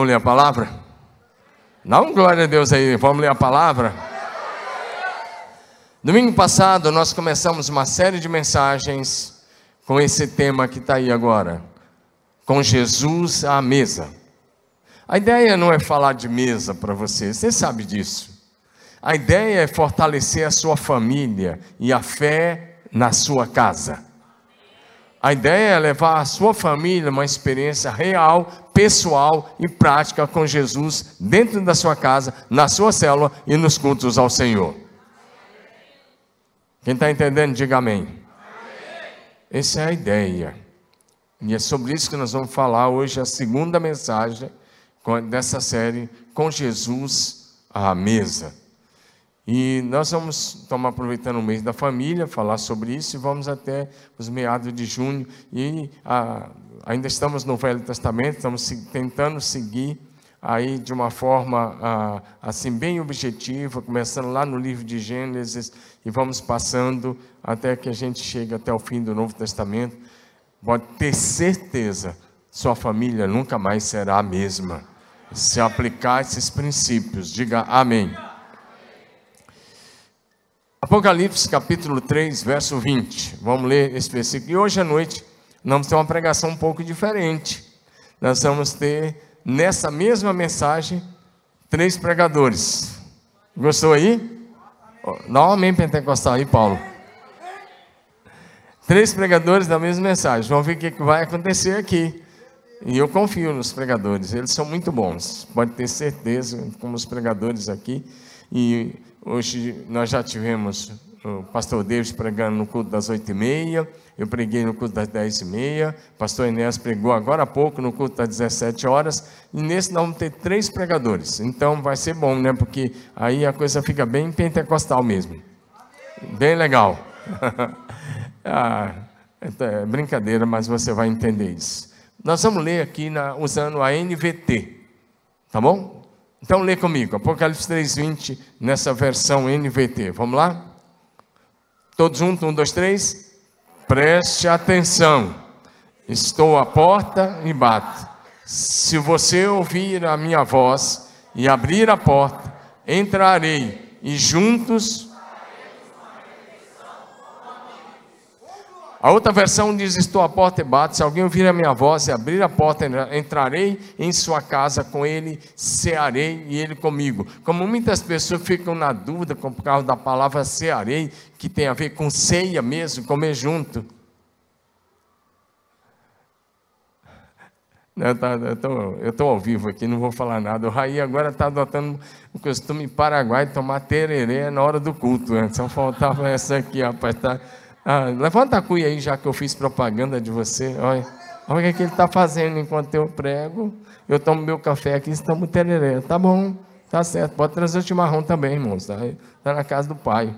Vamos ler a palavra? Dá um glória a Deus aí, vamos ler a palavra? Domingo passado nós começamos uma série de mensagens com esse tema que está aí agora, com Jesus à mesa. A ideia não é falar de mesa para você, você sabe disso. A ideia é fortalecer a sua família e a fé na sua casa. A ideia é levar a sua família uma experiência real, pessoal e prática com Jesus dentro da sua casa, na sua célula e nos cultos ao Senhor. Quem está entendendo, diga amém. Essa é a ideia. E é sobre isso que nós vamos falar hoje, a segunda mensagem dessa série, com Jesus à mesa. E nós vamos tomar aproveitando o mês da família, falar sobre isso e vamos até os meados de junho. E ah, ainda estamos no Velho Testamento, estamos tentando seguir aí de uma forma ah, assim bem objetiva, começando lá no livro de Gênesis e vamos passando até que a gente chegue até o fim do Novo Testamento. Pode ter certeza, sua família nunca mais será a mesma. Se aplicar esses princípios, diga amém. Apocalipse capítulo 3, verso 20. Vamos ler esse versículo. E hoje à noite nós vamos ter uma pregação um pouco diferente. Nós vamos ter nessa mesma mensagem três pregadores. Gostou aí? Dá um amém pentecostal aí, Paulo. Três pregadores da mesma mensagem. Vamos ver o que vai acontecer aqui. E eu confio nos pregadores, eles são muito bons. Pode ter certeza, como os pregadores aqui. E Hoje nós já tivemos o pastor David pregando no culto das oito e meia, eu preguei no culto das dez e meia, pastor Enéas pregou agora há pouco no culto das 17 horas, e nesse nós vamos ter três pregadores, então vai ser bom, né, porque aí a coisa fica bem pentecostal mesmo, bem legal, ah, é brincadeira, mas você vai entender isso. Nós vamos ler aqui na, usando a NVT, tá bom? Então lê comigo, Apocalipse 3,20, nessa versão NVT. Vamos lá? Todos juntos, um, dois, três. Preste atenção. Estou à porta e bato. Se você ouvir a minha voz e abrir a porta, entrarei e juntos A outra versão diz: Estou à porta e bato. Se alguém ouvir a minha voz e abrir a porta, entrarei em sua casa com ele, cearei e ele comigo. Como muitas pessoas ficam na dúvida por causa da palavra cearei, que tem a ver com ceia mesmo, comer junto. Eu estou ao vivo aqui, não vou falar nada. O Raí agora está adotando o costume paraguai de tomar tererê na hora do culto. Né? Só faltava essa aqui, rapaz. Tá ah, levanta a cuia aí, já que eu fiz propaganda de você. Olha, olha o que, ele está fazendo enquanto eu prego. Eu tomo meu café aqui, estamos tereré. Tá bom, tá certo. Pode trazer o chimarrão também, irmãos. Está tá na casa do pai.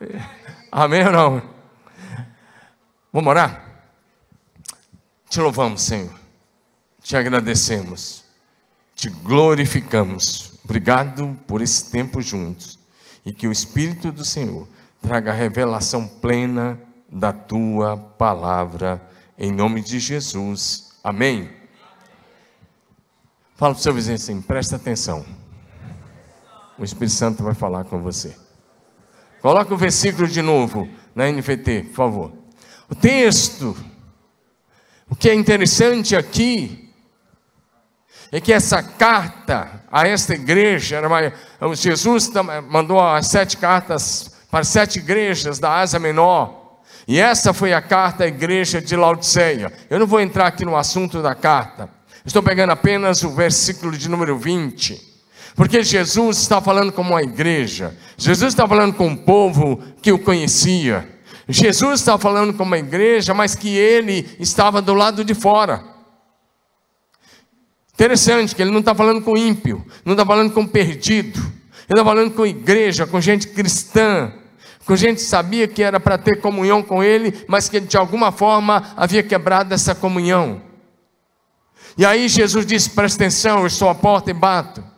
Amém ou não? Vamos orar? Te louvamos, Senhor. Te agradecemos. Te glorificamos. Obrigado por esse tempo juntos. E que o Espírito do Senhor traga revelação plena da tua palavra, em nome de Jesus. Amém. Fala para o seu vizinho assim, presta atenção. O Espírito Santo vai falar com você. Coloca o versículo de novo na NVT, por favor. O texto, o que é interessante aqui, é que essa carta a esta igreja, Jesus mandou as sete cartas para sete igrejas da Ásia Menor. E essa foi a carta à igreja de Laodiceia. Eu não vou entrar aqui no assunto da carta. Estou pegando apenas o versículo de número 20. Porque Jesus está falando com uma igreja. Jesus está falando com um povo que o conhecia. Jesus está falando com uma igreja, mas que ele estava do lado de fora. Interessante que ele não está falando com ímpio, não está falando com perdido, ele está falando com igreja, com gente cristã, com gente que sabia que era para ter comunhão com Ele, mas que de alguma forma havia quebrado essa comunhão. E aí Jesus disse: presta atenção, eu estou à porta e bato.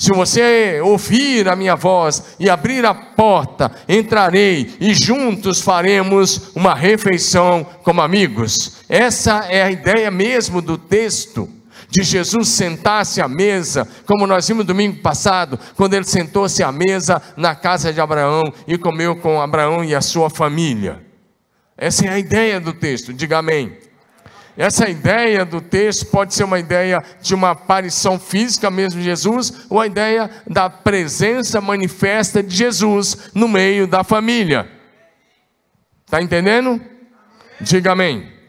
Se você ouvir a minha voz e abrir a porta, entrarei e juntos faremos uma refeição como amigos. Essa é a ideia mesmo do texto. De Jesus sentar-se à mesa, como nós vimos domingo passado, quando ele sentou-se à mesa na casa de Abraão e comeu com Abraão e a sua família. Essa é a ideia do texto, diga amém. Essa ideia do texto pode ser uma ideia de uma aparição física mesmo de Jesus, ou a ideia da presença manifesta de Jesus no meio da família. Está entendendo? Diga amém.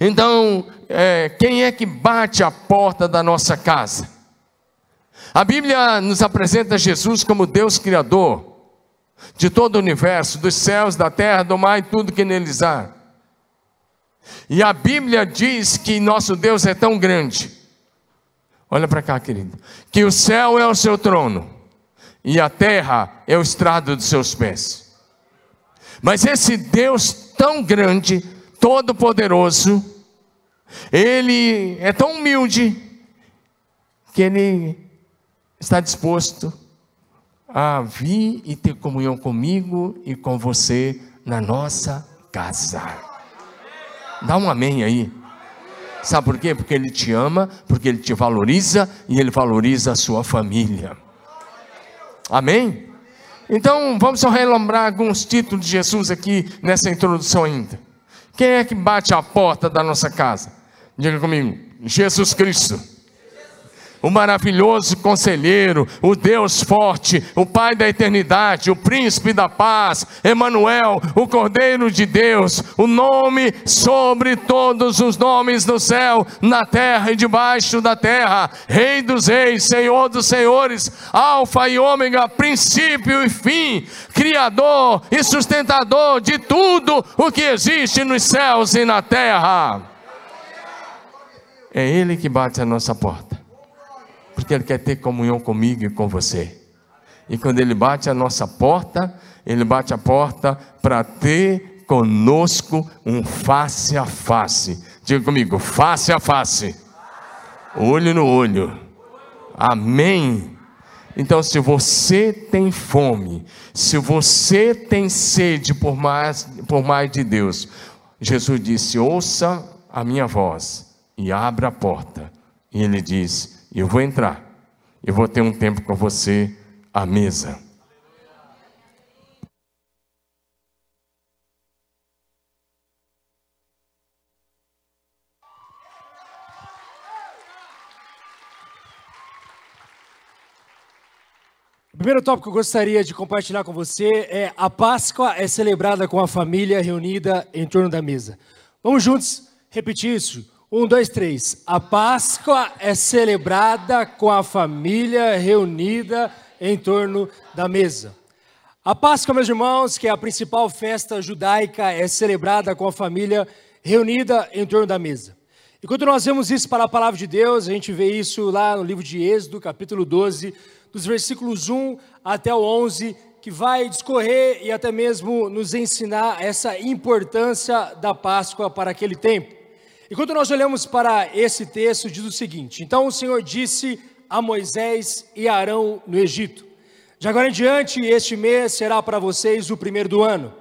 Então, é, quem é que bate a porta da nossa casa? A Bíblia nos apresenta Jesus como Deus Criador de todo o universo, dos céus, da terra, do mar e tudo que neles há. E a Bíblia diz que nosso Deus é tão grande. Olha para cá, querido. Que o céu é o seu trono e a terra é o estrado dos seus pés. Mas esse Deus tão grande, todo-poderoso, ele é tão humilde que ele está disposto a vir e ter comunhão comigo e com você na nossa casa. Dá um amém aí. Sabe por quê? Porque ele te ama, porque ele te valoriza e ele valoriza a sua família. Amém? Então, vamos só relembrar alguns títulos de Jesus aqui nessa introdução ainda. Quem é que bate a porta da nossa casa? Diga comigo, Jesus Cristo o maravilhoso conselheiro, o Deus forte, o Pai da eternidade, o príncipe da paz, Emanuel, o Cordeiro de Deus, o nome sobre todos os nomes no céu, na terra e debaixo da terra, Rei dos reis, Senhor dos senhores, alfa e ômega, princípio e fim, criador e sustentador de tudo o que existe nos céus e na terra. É ele que bate a nossa porta porque Ele quer ter comunhão comigo e com você. E quando Ele bate a nossa porta, Ele bate a porta para ter conosco um face a face. Diga comigo, face a face, olho no olho. Amém. Então, se você tem fome, se você tem sede por mais, por mais de Deus, Jesus disse: ouça a minha voz e abra a porta. E ele diz: eu vou entrar, eu vou ter um tempo com você à mesa. O primeiro tópico que eu gostaria de compartilhar com você é a Páscoa é celebrada com a família reunida em torno da mesa. Vamos juntos repetir isso. Um, dois, três. A Páscoa é celebrada com a família reunida em torno da mesa. A Páscoa, meus irmãos, que é a principal festa judaica, é celebrada com a família reunida em torno da mesa. E quando nós vemos isso para a palavra de Deus, a gente vê isso lá no livro de Êxodo, capítulo 12, dos versículos 1 até o 11, que vai discorrer e até mesmo nos ensinar essa importância da Páscoa para aquele tempo. E quando nós olhamos para esse texto, diz o seguinte: Então o Senhor disse a Moisés e a Arão no Egito: De agora em diante, este mês será para vocês o primeiro do ano.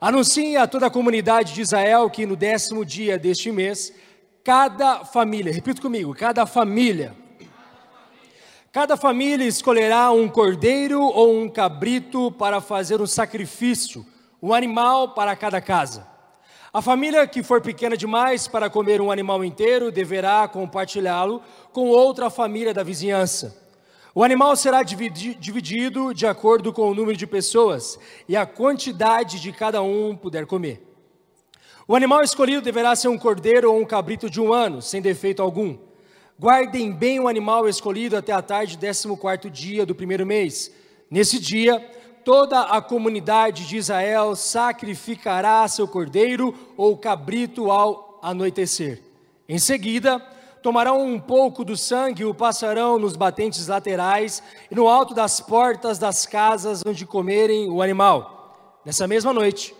Anunciem a toda a comunidade de Israel que no décimo dia deste mês, cada família, repito comigo, cada família, cada família escolherá um cordeiro ou um cabrito para fazer um sacrifício, um animal para cada casa. A família que for pequena demais para comer um animal inteiro deverá compartilhá-lo com outra família da vizinhança. O animal será dividido de acordo com o número de pessoas e a quantidade de cada um puder comer. O animal escolhido deverá ser um cordeiro ou um cabrito de um ano, sem defeito algum. Guardem bem o animal escolhido até a tarde do 14 dia do primeiro mês. Nesse dia, toda a comunidade de Israel sacrificará seu cordeiro ou cabrito ao anoitecer. Em seguida, tomarão um pouco do sangue e o passarão nos batentes laterais e no alto das portas das casas onde comerem o animal. Nessa mesma noite,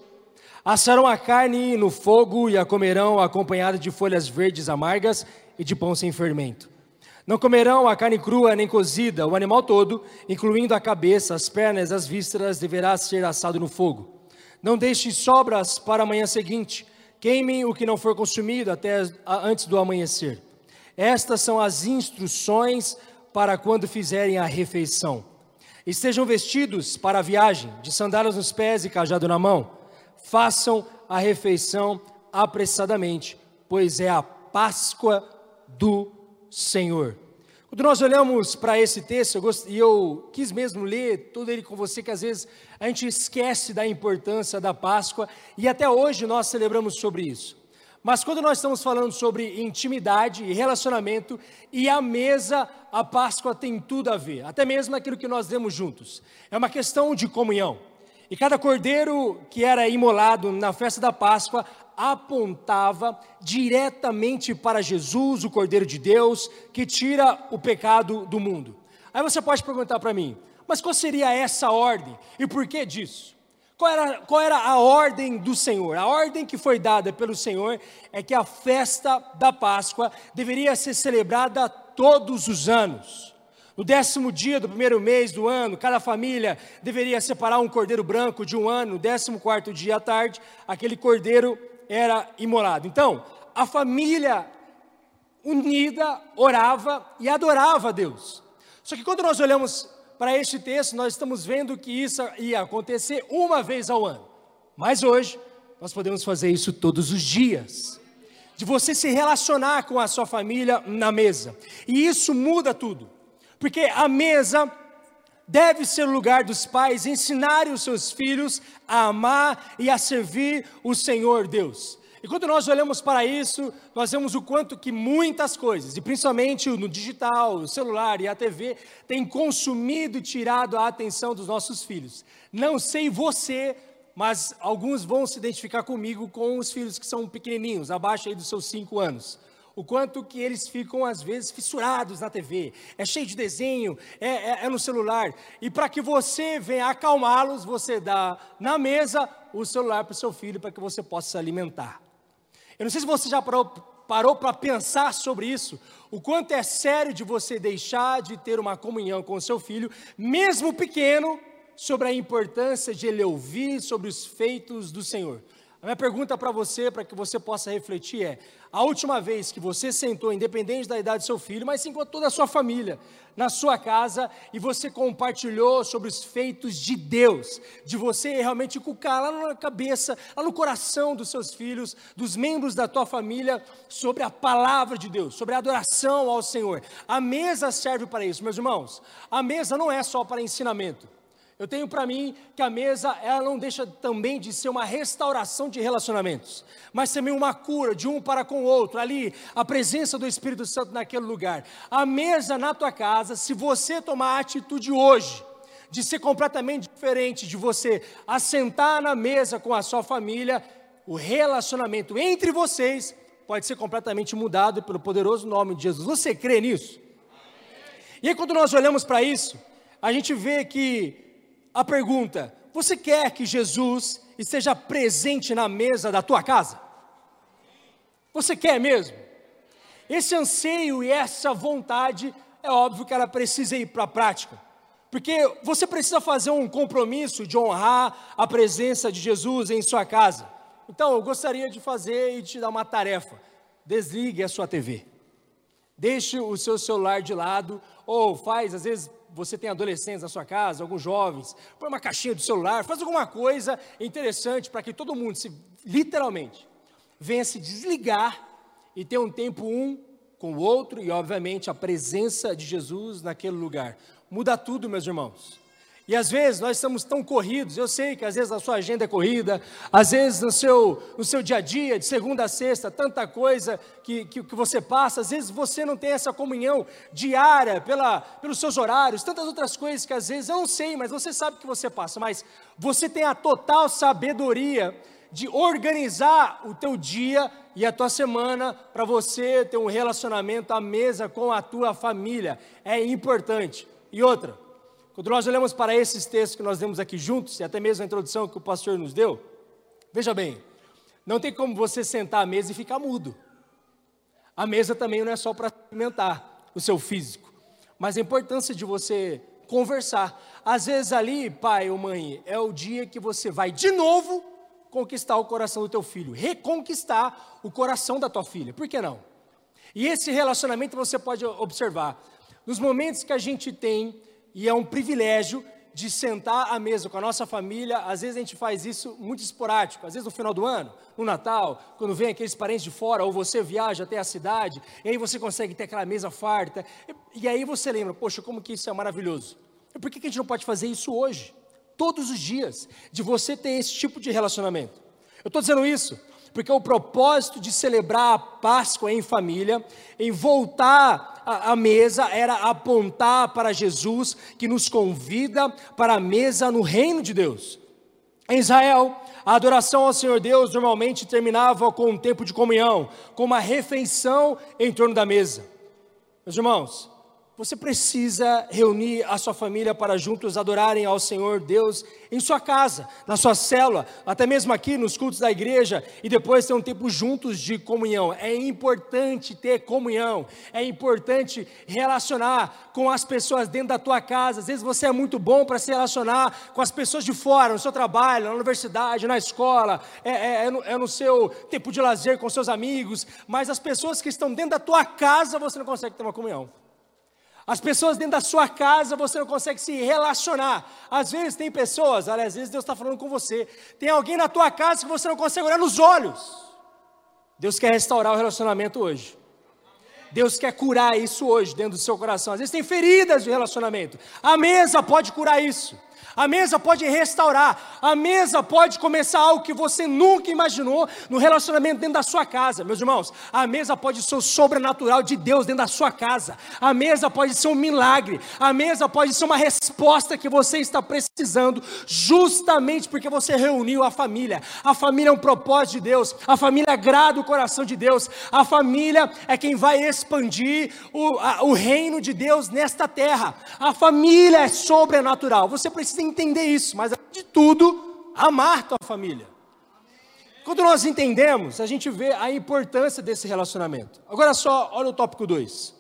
assarão a carne no fogo e a comerão acompanhada de folhas verdes amargas e de pão sem fermento. Não comerão a carne crua nem cozida, o animal todo, incluindo a cabeça, as pernas, as vísceras, deverá ser assado no fogo. Não deixem sobras para a manhã seguinte, queimem o que não for consumido até antes do amanhecer. Estas são as instruções para quando fizerem a refeição. Estejam vestidos para a viagem, de sandálias nos pés e cajado na mão. Façam a refeição apressadamente, pois é a Páscoa do Senhor. Quando nós olhamos para esse texto, eu gost... e eu quis mesmo ler todo ele com você, que às vezes a gente esquece da importância da Páscoa, e até hoje nós celebramos sobre isso. Mas quando nós estamos falando sobre intimidade e relacionamento, e a mesa, a Páscoa tem tudo a ver, até mesmo aquilo que nós demos juntos. É uma questão de comunhão. E cada cordeiro que era imolado na festa da Páscoa apontava diretamente para Jesus, o Cordeiro de Deus, que tira o pecado do mundo. Aí você pode perguntar para mim, mas qual seria essa ordem e por que disso? Qual era, qual era a ordem do Senhor? A ordem que foi dada pelo Senhor é que a festa da Páscoa deveria ser celebrada todos os anos. No décimo dia do primeiro mês do ano, cada família deveria separar um cordeiro branco de um ano. No décimo quarto dia à tarde, aquele cordeiro era imolado. Então, a família unida orava e adorava a Deus. Só que quando nós olhamos para este texto, nós estamos vendo que isso ia acontecer uma vez ao ano. Mas hoje, nós podemos fazer isso todos os dias. De você se relacionar com a sua família na mesa. E isso muda tudo. Porque a mesa deve ser o lugar dos pais ensinarem os seus filhos a amar e a servir o Senhor Deus. E quando nós olhamos para isso, nós vemos o quanto que muitas coisas, e principalmente no digital, o celular e a TV, tem consumido e tirado a atenção dos nossos filhos. Não sei você, mas alguns vão se identificar comigo com os filhos que são pequenininhos, abaixo aí dos seus cinco anos o quanto que eles ficam às vezes fissurados na TV, é cheio de desenho, é, é, é no celular, e para que você venha acalmá-los, você dá na mesa o celular para o seu filho para que você possa se alimentar. Eu não sei se você já parou para pensar sobre isso, o quanto é sério de você deixar de ter uma comunhão com o seu filho, mesmo pequeno, sobre a importância de ele ouvir sobre os feitos do Senhor. A minha pergunta para você, para que você possa refletir, é: a última vez que você sentou, independente da idade do seu filho, mas sim com toda a sua família, na sua casa, e você compartilhou sobre os feitos de Deus, de você realmente cucar lá na cabeça, lá no coração dos seus filhos, dos membros da tua família, sobre a palavra de Deus, sobre a adoração ao Senhor. A mesa serve para isso, meus irmãos. A mesa não é só para ensinamento. Eu tenho para mim que a mesa, ela não deixa também de ser uma restauração de relacionamentos, mas também uma cura de um para com o outro, ali, a presença do Espírito Santo naquele lugar. A mesa na tua casa, se você tomar a atitude hoje, de ser completamente diferente, de você assentar na mesa com a sua família, o relacionamento entre vocês pode ser completamente mudado pelo poderoso nome de Jesus. Você crê nisso? E aí, quando nós olhamos para isso, a gente vê que a pergunta: você quer que Jesus esteja presente na mesa da tua casa? Você quer mesmo? Esse anseio e essa vontade, é óbvio que ela precisa ir para a prática. Porque você precisa fazer um compromisso de honrar a presença de Jesus em sua casa. Então, eu gostaria de fazer e te dar uma tarefa. Desligue a sua TV. Deixe o seu celular de lado ou faz, às vezes, você tem adolescentes na sua casa, alguns jovens, põe uma caixinha do celular, faz alguma coisa interessante para que todo mundo, se, literalmente, venha se desligar e ter um tempo um com o outro e, obviamente, a presença de Jesus naquele lugar. Muda tudo, meus irmãos. E às vezes nós estamos tão corridos, eu sei que às vezes a sua agenda é corrida, às vezes no seu, no seu dia a dia, de segunda a sexta, tanta coisa que, que, que você passa, às vezes você não tem essa comunhão diária pela, pelos seus horários, tantas outras coisas que às vezes eu não sei, mas você sabe que você passa, mas você tem a total sabedoria de organizar o teu dia e a tua semana para você ter um relacionamento à mesa com a tua família. É importante. E outra, quando nós olhamos para esses textos que nós vemos aqui juntos, e até mesmo a introdução que o pastor nos deu, veja bem, não tem como você sentar à mesa e ficar mudo. A mesa também não é só para alimentar o seu físico, mas a importância de você conversar. Às vezes ali, pai ou mãe, é o dia que você vai de novo conquistar o coração do teu filho, reconquistar o coração da tua filha. Por que não? E esse relacionamento você pode observar. Nos momentos que a gente tem, e é um privilégio, de sentar à mesa com a nossa família, às vezes a gente faz isso muito esporádico, às vezes no final do ano, no Natal, quando vem aqueles parentes de fora, ou você viaja até a cidade, e aí você consegue ter aquela mesa farta, e, e aí você lembra, poxa, como que isso é maravilhoso. Por que, que a gente não pode fazer isso hoje? Todos os dias, de você ter esse tipo de relacionamento. Eu estou dizendo isso porque o propósito de celebrar a Páscoa em família, em voltar à mesa, era apontar para Jesus, que nos convida para a mesa no reino de Deus. Em Israel, a adoração ao Senhor Deus normalmente terminava com um tempo de comunhão, com uma refeição em torno da mesa. Meus irmãos, você precisa reunir a sua família para juntos adorarem ao Senhor Deus em sua casa, na sua célula, até mesmo aqui nos cultos da igreja e depois ter um tempo juntos de comunhão. É importante ter comunhão, é importante relacionar com as pessoas dentro da tua casa. Às vezes você é muito bom para se relacionar com as pessoas de fora, no seu trabalho, na universidade, na escola, é, é, é, no, é no seu tempo de lazer com seus amigos, mas as pessoas que estão dentro da tua casa você não consegue ter uma comunhão. As pessoas dentro da sua casa você não consegue se relacionar. Às vezes tem pessoas, às vezes Deus está falando com você. Tem alguém na tua casa que você não consegue olhar nos olhos. Deus quer restaurar o relacionamento hoje. Deus quer curar isso hoje dentro do seu coração. Às vezes tem feridas de relacionamento. A mesa pode curar isso. A mesa pode restaurar, a mesa pode começar algo que você nunca imaginou no relacionamento dentro da sua casa, meus irmãos. A mesa pode ser o sobrenatural de Deus dentro da sua casa, a mesa pode ser um milagre, a mesa pode ser uma resposta que você está precisando, justamente porque você reuniu a família. A família é um propósito de Deus, a família agrada o coração de Deus, a família é quem vai expandir o, a, o reino de Deus nesta terra. A família é sobrenatural, você precisa entender isso, mas de tudo, amar tua família. Quando nós entendemos, a gente vê a importância desse relacionamento. Agora só, olha o tópico 2.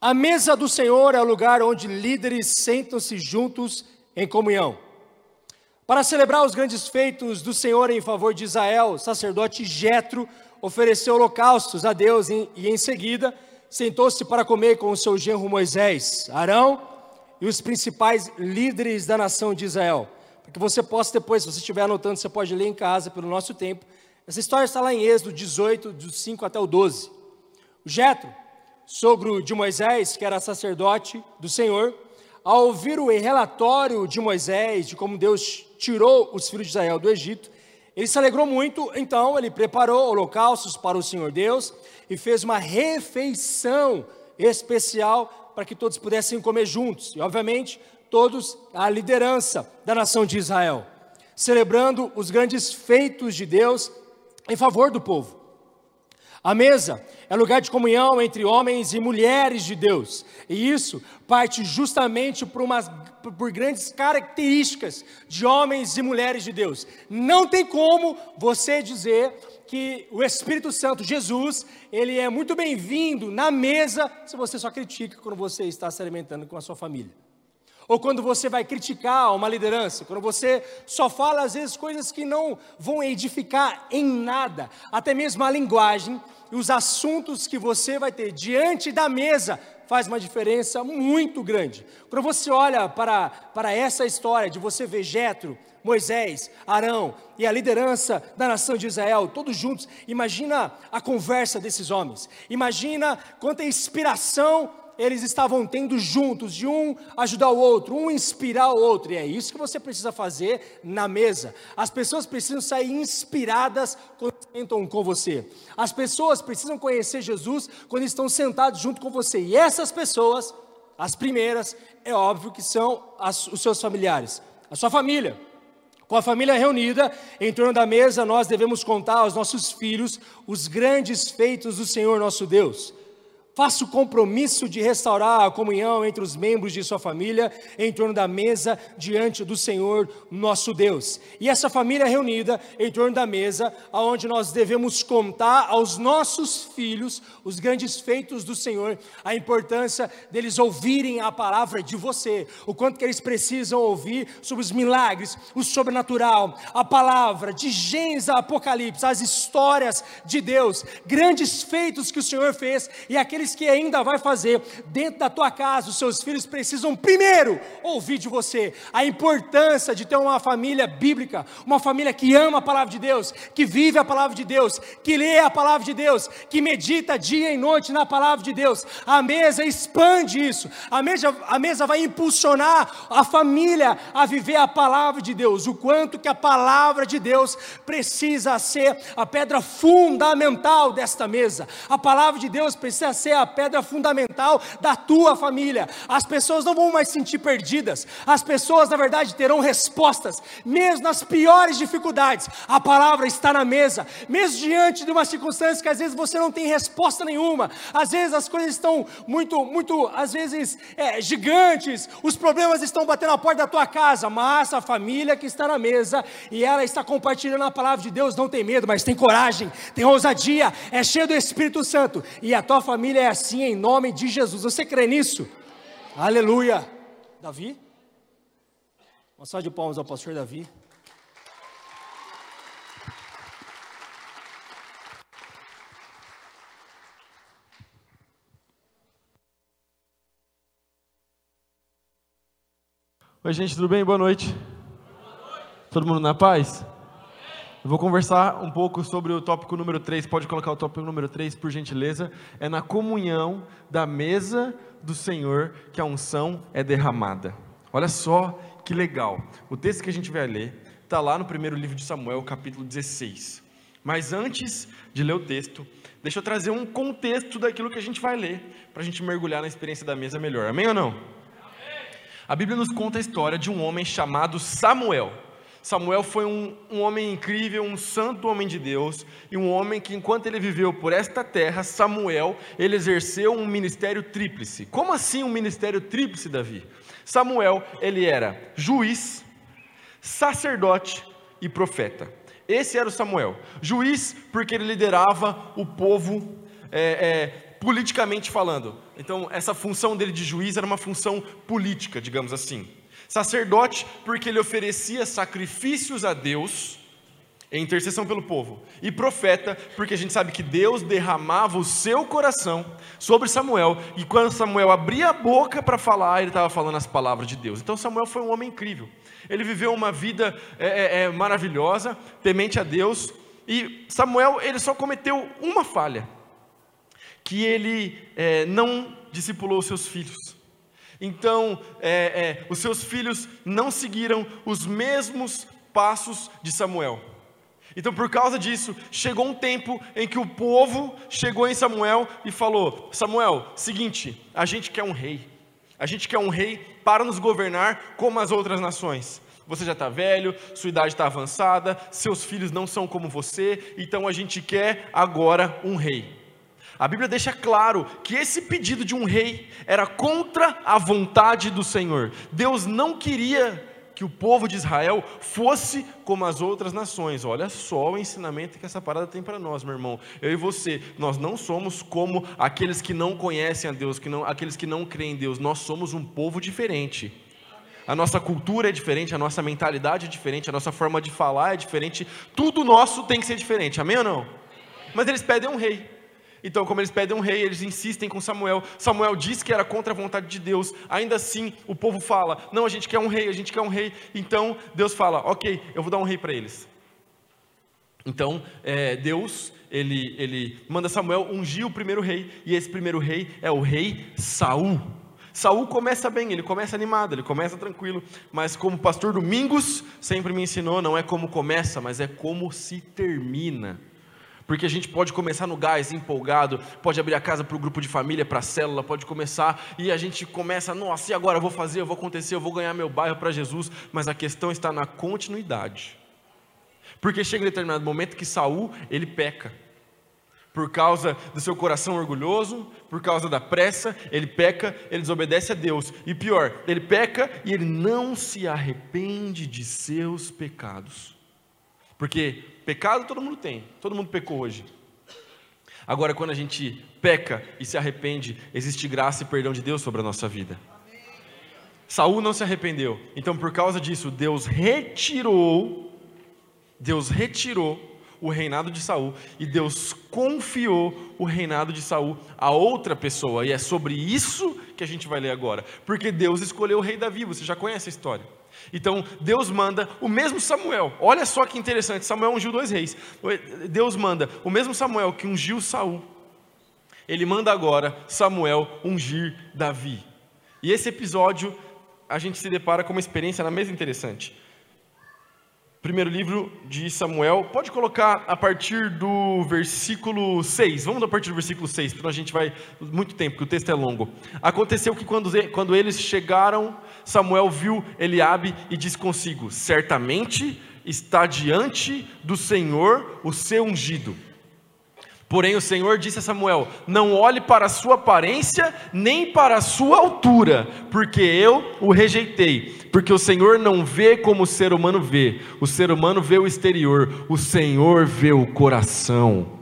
A mesa do Senhor é o lugar onde líderes sentam-se juntos em comunhão. Para celebrar os grandes feitos do Senhor em favor de Israel, o sacerdote Jetro ofereceu holocaustos a Deus e em seguida sentou-se para comer com o seu genro Moisés. Arão e os principais líderes da nação de Israel. Para que você possa depois, se você estiver anotando, você pode ler em casa pelo nosso tempo. Essa história está lá em Êxodo 18, do 5 até o 12. O Jetro, sogro de Moisés, que era sacerdote do Senhor, ao ouvir o relatório de Moisés, de como Deus tirou os filhos de Israel do Egito, ele se alegrou muito, então ele preparou holocaustos para o Senhor Deus e fez uma refeição especial para que todos pudessem comer juntos. E, obviamente, todos a liderança da nação de Israel, celebrando os grandes feitos de Deus em favor do povo. A mesa é lugar de comunhão entre homens e mulheres de Deus, e isso parte justamente por, umas, por grandes características de homens e mulheres de Deus. Não tem como você dizer que o Espírito Santo, Jesus, ele é muito bem-vindo na mesa se você só critica quando você está se alimentando com a sua família. Ou quando você vai criticar uma liderança, quando você só fala às vezes coisas que não vão edificar em nada, até mesmo a linguagem e os assuntos que você vai ter diante da mesa faz uma diferença muito grande. Quando você olha para, para essa história de você ver Jetro, Moisés, Arão e a liderança da nação de Israel, todos juntos, imagina a conversa desses homens. Imagina quanta inspiração eles estavam tendo juntos, de um ajudar o outro, um inspirar o outro, e é isso que você precisa fazer na mesa. As pessoas precisam sair inspiradas quando sentam com você, as pessoas precisam conhecer Jesus quando estão sentados junto com você, e essas pessoas, as primeiras, é óbvio que são as, os seus familiares, a sua família. Com a família reunida em torno da mesa, nós devemos contar aos nossos filhos os grandes feitos do Senhor nosso Deus. Faça o compromisso de restaurar a comunhão entre os membros de sua família em torno da mesa diante do Senhor nosso Deus. E essa família reunida em torno da mesa, aonde nós devemos contar aos nossos filhos os grandes feitos do Senhor, a importância deles ouvirem a palavra de você, o quanto que eles precisam ouvir sobre os milagres, o sobrenatural, a palavra de Gênesis a Apocalipse, as histórias de Deus, grandes feitos que o Senhor fez e aqueles que ainda vai fazer dentro da tua casa, os seus filhos precisam primeiro ouvir de você a importância de ter uma família bíblica, uma família que ama a palavra de Deus, que vive a palavra de Deus, que lê a palavra de Deus, que medita dia e noite na palavra de Deus. A mesa expande isso, a mesa, a mesa vai impulsionar a família a viver a palavra de Deus, o quanto que a palavra de Deus precisa ser a pedra fundamental desta mesa. A palavra de Deus precisa ser a pedra fundamental da tua família. As pessoas não vão mais se sentir perdidas, as pessoas, na verdade, terão respostas, mesmo nas piores dificuldades. A palavra está na mesa, mesmo diante de uma circunstância que às vezes você não tem resposta nenhuma, às vezes as coisas estão muito, muito, às vezes é, gigantes, os problemas estão batendo a porta da tua casa, mas a família que está na mesa e ela está compartilhando a palavra de Deus não tem medo, mas tem coragem, tem ousadia, é cheio do Espírito Santo, e a tua família é assim em nome de Jesus. Você crê nisso? Aleluia. Davi? Uma salva de palmas ao pastor Davi. Oi, gente, tudo bem? Boa noite. Boa noite. Todo mundo na paz? Eu vou conversar um pouco sobre o tópico número 3. Pode colocar o tópico número 3, por gentileza. É na comunhão da mesa do Senhor que a unção é derramada. Olha só que legal. O texto que a gente vai ler está lá no primeiro livro de Samuel, capítulo 16. Mas antes de ler o texto, deixa eu trazer um contexto daquilo que a gente vai ler, para a gente mergulhar na experiência da mesa melhor. Amém ou não? Amém. A Bíblia nos conta a história de um homem chamado Samuel. Samuel foi um, um, homem incrível, um santo homem de Deus, e um homem que, enquanto ele viveu por esta terra, Samuel, ele exerceu um ministério tríplice. Como assim um ministério tríplice, Davi? Samuel, ele era juiz, sacerdote e profeta. Esse era o Samuel. Juiz, porque ele liderava o povo é, é, politicamente falando. Então, essa função dele de juiz era uma função política, digamos assim. Sacerdote, porque ele oferecia sacrifícios a Deus em intercessão pelo povo. E profeta, porque a gente sabe que Deus derramava o seu coração sobre Samuel, e quando Samuel abria a boca para falar, ele estava falando as palavras de Deus. Então Samuel foi um homem incrível. Ele viveu uma vida é, é, é, maravilhosa, temente a Deus, e Samuel ele só cometeu uma falha, que ele é, não discipulou seus filhos. Então, é, é, os seus filhos não seguiram os mesmos passos de Samuel. Então, por causa disso, chegou um tempo em que o povo chegou em Samuel e falou: Samuel, seguinte, a gente quer um rei. A gente quer um rei para nos governar como as outras nações. Você já está velho, sua idade está avançada, seus filhos não são como você, então a gente quer agora um rei. A Bíblia deixa claro que esse pedido de um rei era contra a vontade do Senhor. Deus não queria que o povo de Israel fosse como as outras nações. Olha só o ensinamento que essa parada tem para nós, meu irmão. Eu e você, nós não somos como aqueles que não conhecem a Deus, que não, aqueles que não creem em Deus. Nós somos um povo diferente. A nossa cultura é diferente, a nossa mentalidade é diferente, a nossa forma de falar é diferente. Tudo nosso tem que ser diferente. Amém ou não? Mas eles pedem um rei. Então, como eles pedem um rei, eles insistem com Samuel. Samuel diz que era contra a vontade de Deus. Ainda assim, o povo fala: Não, a gente quer um rei, a gente quer um rei. Então, Deus fala: Ok, eu vou dar um rei para eles. Então, é, Deus, ele, ele manda Samuel ungir o primeiro rei. E esse primeiro rei é o rei Saul. Saul começa bem, ele começa animado, ele começa tranquilo, mas como o pastor Domingos sempre me ensinou, não é como começa, mas é como se termina. Porque a gente pode começar no gás, empolgado, pode abrir a casa para o grupo de família, para a célula, pode começar e a gente começa, nossa, e agora eu vou fazer, eu vou acontecer, eu vou ganhar meu bairro para Jesus, mas a questão está na continuidade. Porque chega um determinado momento que Saul, ele peca. Por causa do seu coração orgulhoso, por causa da pressa, ele peca, ele desobedece a Deus. E pior, ele peca e ele não se arrepende de seus pecados. Porque pecado todo mundo tem, todo mundo pecou hoje. Agora, quando a gente peca e se arrepende, existe graça e perdão de Deus sobre a nossa vida. Saul não se arrependeu. Então, por causa disso, Deus retirou, Deus retirou o reinado de Saul e Deus confiou o reinado de Saul a outra pessoa. E é sobre isso que a gente vai ler agora. Porque Deus escolheu o rei Davi, você já conhece a história. Então, Deus manda o mesmo Samuel. Olha só que interessante, Samuel ungiu dois reis. Deus manda o mesmo Samuel que ungiu Saul. Ele manda agora Samuel ungir Davi. E esse episódio a gente se depara com uma experiência na mesma interessante. Primeiro livro de Samuel, pode colocar a partir do versículo 6. Vamos a partir do versículo 6, porque a gente vai muito tempo, porque o texto é longo. Aconteceu que quando, quando eles chegaram, Samuel viu Eliabe e disse consigo: Certamente está diante do Senhor o seu ungido. Porém, o Senhor disse a Samuel: Não olhe para a sua aparência, nem para a sua altura, porque eu o rejeitei. Porque o Senhor não vê como o ser humano vê, o ser humano vê o exterior, o Senhor vê o coração.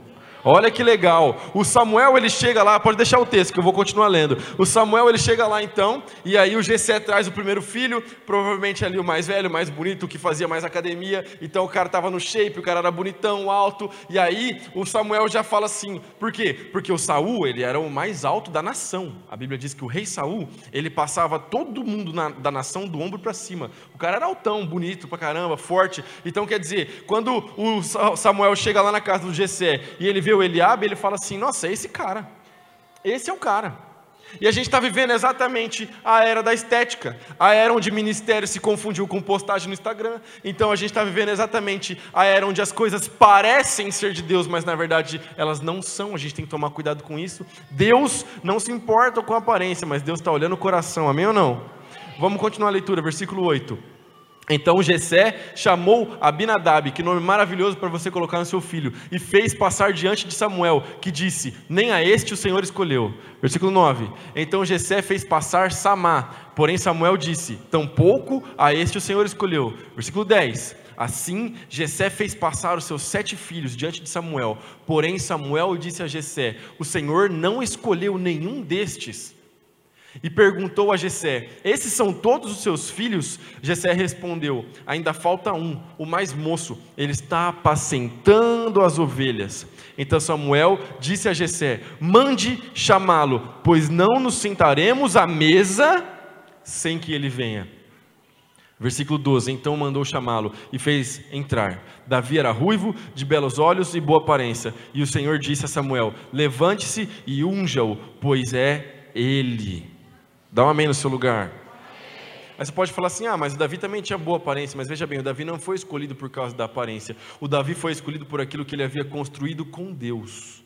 Olha que legal. O Samuel ele chega lá, pode deixar o texto que eu vou continuar lendo. O Samuel ele chega lá então, e aí o Gessé traz o primeiro filho, provavelmente ali o mais velho, mais bonito, que fazia mais academia. Então o cara estava no shape, o cara era bonitão, alto. E aí o Samuel já fala assim: por quê? Porque o Saul ele era o mais alto da nação. A Bíblia diz que o rei Saul ele passava todo mundo na, da nação do ombro para cima. O cara era altão, bonito pra caramba, forte. Então quer dizer, quando o Samuel chega lá na casa do Gessé e ele vê o Eliabe, ele fala assim: Nossa, é esse cara. Esse é o cara. E a gente está vivendo exatamente a era da estética, a era onde ministério se confundiu com postagem no Instagram. Então a gente está vivendo exatamente a era onde as coisas parecem ser de Deus, mas na verdade elas não são. A gente tem que tomar cuidado com isso. Deus não se importa com a aparência, mas Deus está olhando o coração, amém ou não? Vamos continuar a leitura, versículo 8. Então Jessé chamou Abinadab, que nome maravilhoso para você colocar no seu filho, e fez passar diante de Samuel, que disse: Nem a este o Senhor escolheu. Versículo 9. Então Jessé fez passar Samá, porém Samuel disse: Tampouco a este o Senhor escolheu. Versículo 10. Assim, Jessé fez passar os seus sete filhos diante de Samuel. Porém, Samuel disse a Jessé: O Senhor não escolheu nenhum destes e perguntou a Jessé: Esses são todos os seus filhos? Jessé respondeu: Ainda falta um, o mais moço. Ele está apacentando as ovelhas. Então Samuel disse a Jessé: Mande chamá-lo, pois não nos sentaremos à mesa sem que ele venha. Versículo 12: Então mandou chamá-lo e fez entrar. Davi era ruivo, de belos olhos e boa aparência. E o Senhor disse a Samuel: Levante-se e unja-o, pois é ele. Dá um amém no seu lugar. Aí você pode falar assim: ah, mas o Davi também tinha boa aparência. Mas veja bem, o Davi não foi escolhido por causa da aparência. O Davi foi escolhido por aquilo que ele havia construído com Deus.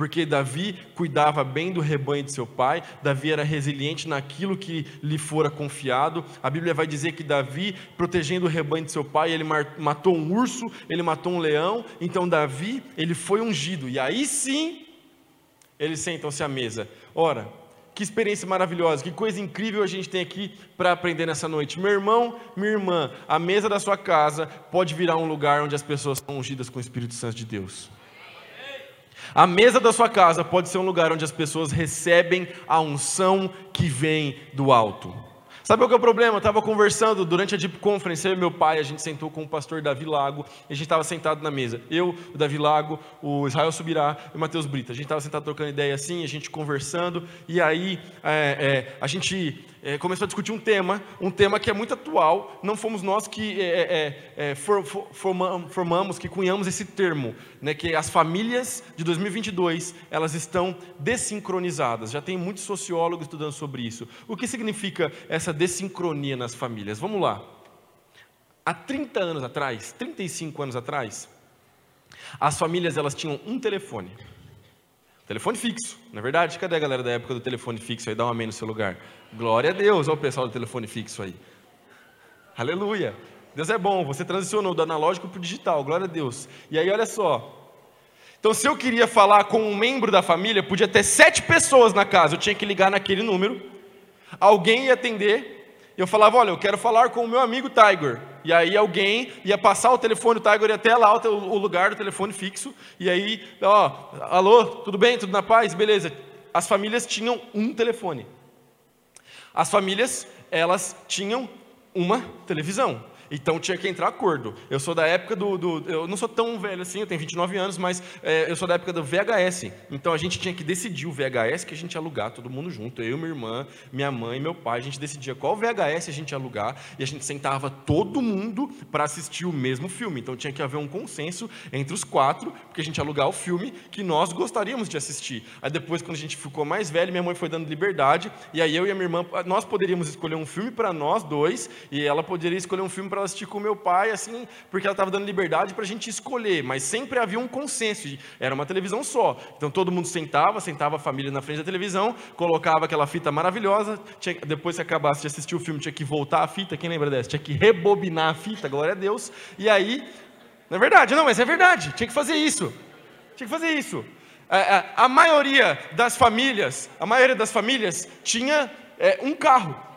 Porque Davi cuidava bem do rebanho de seu pai, Davi era resiliente naquilo que lhe fora confiado. A Bíblia vai dizer que Davi, protegendo o rebanho de seu pai, ele matou um urso, ele matou um leão. Então Davi, ele foi ungido. E aí sim, eles sentam-se à mesa. Ora, que experiência maravilhosa, que coisa incrível a gente tem aqui para aprender nessa noite. Meu irmão, minha irmã, a mesa da sua casa pode virar um lugar onde as pessoas são ungidas com o Espírito Santo de Deus. A mesa da sua casa pode ser um lugar onde as pessoas recebem a unção que vem do alto. Sabe qual é o problema? Eu estava conversando durante a Deep Conference, eu e meu pai, a gente sentou com o pastor Davi Lago, e a gente estava sentado na mesa. Eu, o Davi Lago, o Israel Subirá e o Matheus Brita. A gente estava sentado trocando ideia assim, a gente conversando, e aí é, é, a gente é, começou a discutir um tema, um tema que é muito atual. Não fomos nós que é, é, é for, for, formamos, que cunhamos esse termo, né, que as famílias de 2022 elas estão desincronizadas. Já tem muitos sociólogos estudando sobre isso. O que significa essa desincronia nas famílias? Vamos lá. Há 30 anos atrás, 35 anos atrás, as famílias elas tinham um telefone. Telefone fixo, não é verdade? Cadê a galera da época do telefone fixo aí? Dá um amém no seu lugar. Glória a Deus, olha o pessoal do telefone fixo aí. Aleluia. Deus é bom, você transicionou do analógico para o digital, glória a Deus. E aí, olha só. Então, se eu queria falar com um membro da família, podia ter sete pessoas na casa, eu tinha que ligar naquele número, alguém ia atender, e eu falava: Olha, eu quero falar com o meu amigo Tiger. E aí alguém ia passar o telefone, o Tiger até lá, o lugar do telefone fixo, e aí, ó, alô, tudo bem, tudo na paz? Beleza. As famílias tinham um telefone. As famílias, elas tinham uma televisão. Então tinha que entrar acordo. Eu sou da época do, do, Eu não sou tão velho assim, eu tenho 29 anos, mas é, eu sou da época do VHS. Então a gente tinha que decidir o VHS que a gente ia alugar, todo mundo junto. Eu, minha irmã, minha mãe, meu pai. A gente decidia qual VHS a gente ia alugar e a gente sentava todo mundo para assistir o mesmo filme. Então tinha que haver um consenso entre os quatro, porque a gente ia alugar o filme que nós gostaríamos de assistir. Aí depois, quando a gente ficou mais velho, minha mãe foi dando liberdade. E aí eu e a minha irmã, nós poderíamos escolher um filme para nós dois e ela poderia escolher um filme para ela assistir com meu pai, assim, porque ela estava dando liberdade para a gente escolher, mas sempre havia um consenso, era uma televisão só. Então todo mundo sentava, sentava a família na frente da televisão, colocava aquela fita maravilhosa, tinha, depois que acabasse de assistir o filme, tinha que voltar a fita, quem lembra dessa? Tinha que rebobinar a fita, glória a Deus, e aí, não é verdade, não, mas é verdade, tinha que fazer isso, tinha que fazer isso. A, a, a maioria das famílias, a maioria das famílias tinha é, um carro,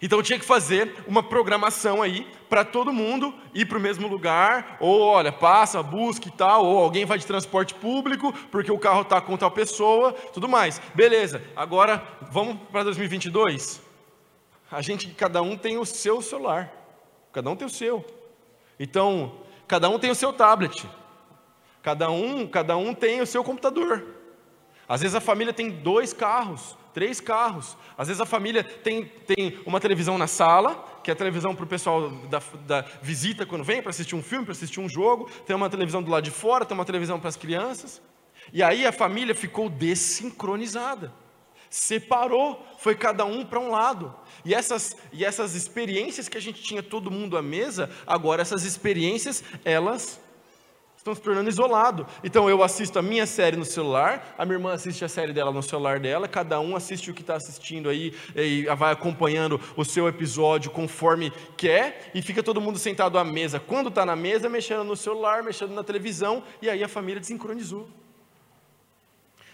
então tinha que fazer uma programação aí para todo mundo ir para o mesmo lugar, ou olha, passa, busca e tal, ou alguém vai de transporte público, porque o carro está com tal pessoa, tudo mais. Beleza, agora vamos para 2022? A gente, cada um tem o seu celular, cada um tem o seu. Então, cada um tem o seu tablet, cada um, cada um tem o seu computador. Às vezes a família tem dois carros, três carros. Às vezes a família tem, tem uma televisão na sala, que é a televisão para o pessoal da, da, visita quando vem para assistir um filme, para assistir um jogo. Tem uma televisão do lado de fora, tem uma televisão para as crianças. E aí a família ficou desincronizada. Separou, foi cada um para um lado. E essas, e essas experiências que a gente tinha todo mundo à mesa, agora essas experiências, elas estão se tornando isolado. Então eu assisto a minha série no celular, a minha irmã assiste a série dela no celular dela, cada um assiste o que está assistindo aí e vai acompanhando o seu episódio conforme quer e fica todo mundo sentado à mesa. Quando está na mesa, mexendo no celular, mexendo na televisão e aí a família desincronizou.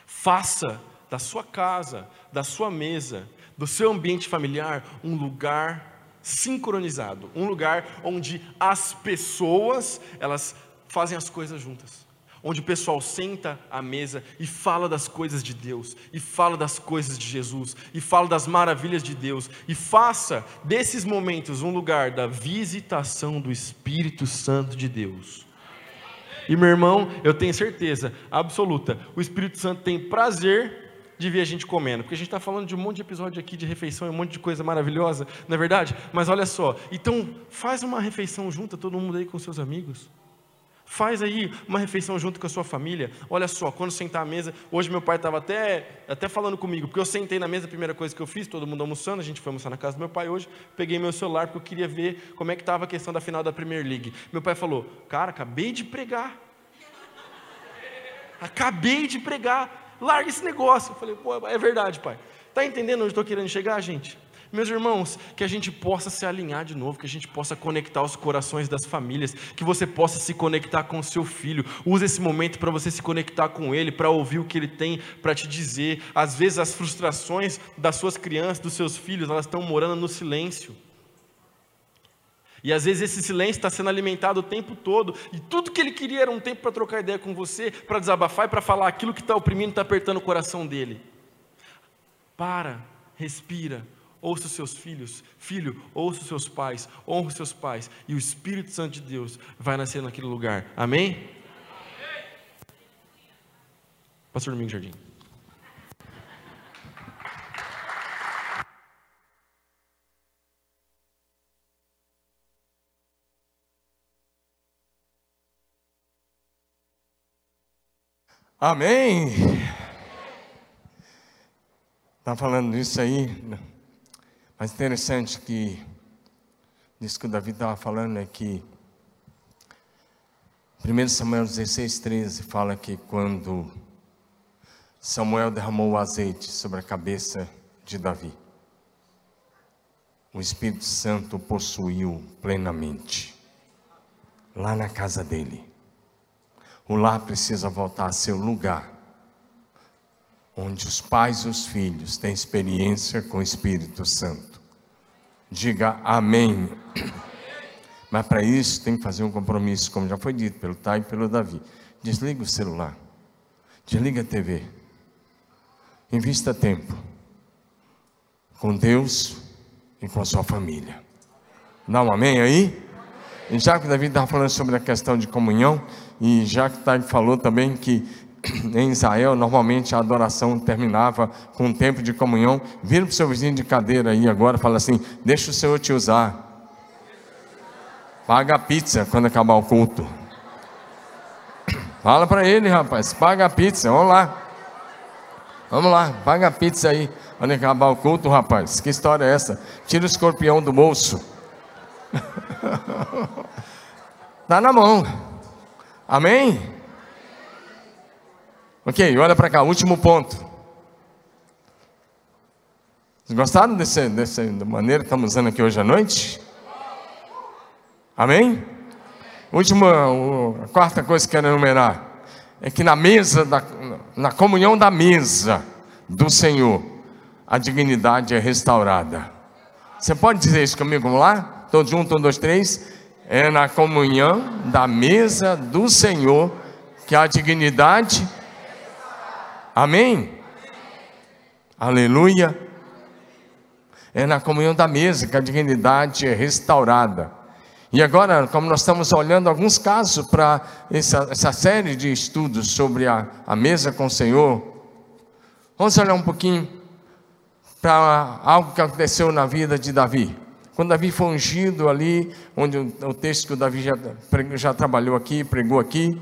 Faça da sua casa, da sua mesa, do seu ambiente familiar um lugar sincronizado, um lugar onde as pessoas elas fazem as coisas juntas. Onde o pessoal senta à mesa e fala das coisas de Deus, e fala das coisas de Jesus, e fala das maravilhas de Deus, e faça desses momentos um lugar da visitação do Espírito Santo de Deus. E meu irmão, eu tenho certeza absoluta, o Espírito Santo tem prazer de ver a gente comendo, porque a gente está falando de um monte de episódio aqui de refeição um monte de coisa maravilhosa, não é verdade? Mas olha só, então faz uma refeição junta, todo mundo aí com seus amigos. Faz aí uma refeição junto com a sua família. Olha só, quando sentar à mesa, hoje meu pai estava até, até falando comigo, porque eu sentei na mesa, a primeira coisa que eu fiz, todo mundo almoçando, a gente foi almoçar na casa do meu pai hoje, peguei meu celular porque eu queria ver como é que estava a questão da final da Premier League. Meu pai falou, cara, acabei de pregar. Acabei de pregar. Larga esse negócio. Eu falei, pô, é verdade, pai. Está entendendo onde estou querendo chegar, gente? Meus irmãos, que a gente possa se alinhar de novo, que a gente possa conectar os corações das famílias, que você possa se conectar com o seu filho. Use esse momento para você se conectar com ele, para ouvir o que ele tem para te dizer. Às vezes as frustrações das suas crianças, dos seus filhos, elas estão morando no silêncio. E às vezes esse silêncio está sendo alimentado o tempo todo, e tudo que ele queria era um tempo para trocar ideia com você, para desabafar e para falar aquilo que está oprimindo, está apertando o coração dele. Para, respira, ouça os seus filhos, filho, ouça os seus pais, honra os seus pais, e o Espírito Santo de Deus vai nascer naquele lugar. Amém? Pastor Domingos Jardim. Amém. Está falando isso aí? Mas interessante que isso que o Davi estava falando é que 1 Samuel 16, 13 fala que quando Samuel derramou o azeite sobre a cabeça de Davi, o Espírito Santo possuiu plenamente, lá na casa dele. O lar precisa voltar a ser o lugar onde os pais e os filhos têm experiência com o Espírito Santo. Diga amém. Mas para isso tem que fazer um compromisso, como já foi dito pelo Tai e pelo Davi. Desliga o celular, desliga a TV, invista tempo com Deus e com a sua família. Dá um amém aí? E já que Davi estava falando sobre a questão de comunhão, e já que Tai falou também que em Israel, normalmente a adoração terminava com um tempo de comunhão. Vira para o seu vizinho de cadeira aí agora fala assim: Deixa o Senhor te usar. Paga a pizza quando acabar o culto. Fala para ele, rapaz: Paga a pizza. Vamos lá. Vamos lá, paga a pizza aí. Quando acabar o culto, rapaz. Que história é essa? Tira o escorpião do bolso. Está na mão. Amém? Ok, olha para cá, último ponto. Vocês gostaram desse, dessa maneira que estamos usando aqui hoje à noite? Amém? Última, a quarta coisa que quero enumerar é que na mesa, da, na comunhão da mesa do Senhor, a dignidade é restaurada. Você pode dizer isso comigo? Vamos lá? Todos juntos, um, dois, três. É na comunhão da mesa do Senhor que a dignidade é Amém? Aleluia. É na comunhão da mesa que a dignidade é restaurada. E agora, como nós estamos olhando alguns casos para essa, essa, série de estudos sobre a, a mesa com o Senhor, vamos olhar um pouquinho para algo que aconteceu na vida de Davi. Quando Davi foi ungido ali, onde o, o texto que o Davi já, já trabalhou aqui, pregou aqui,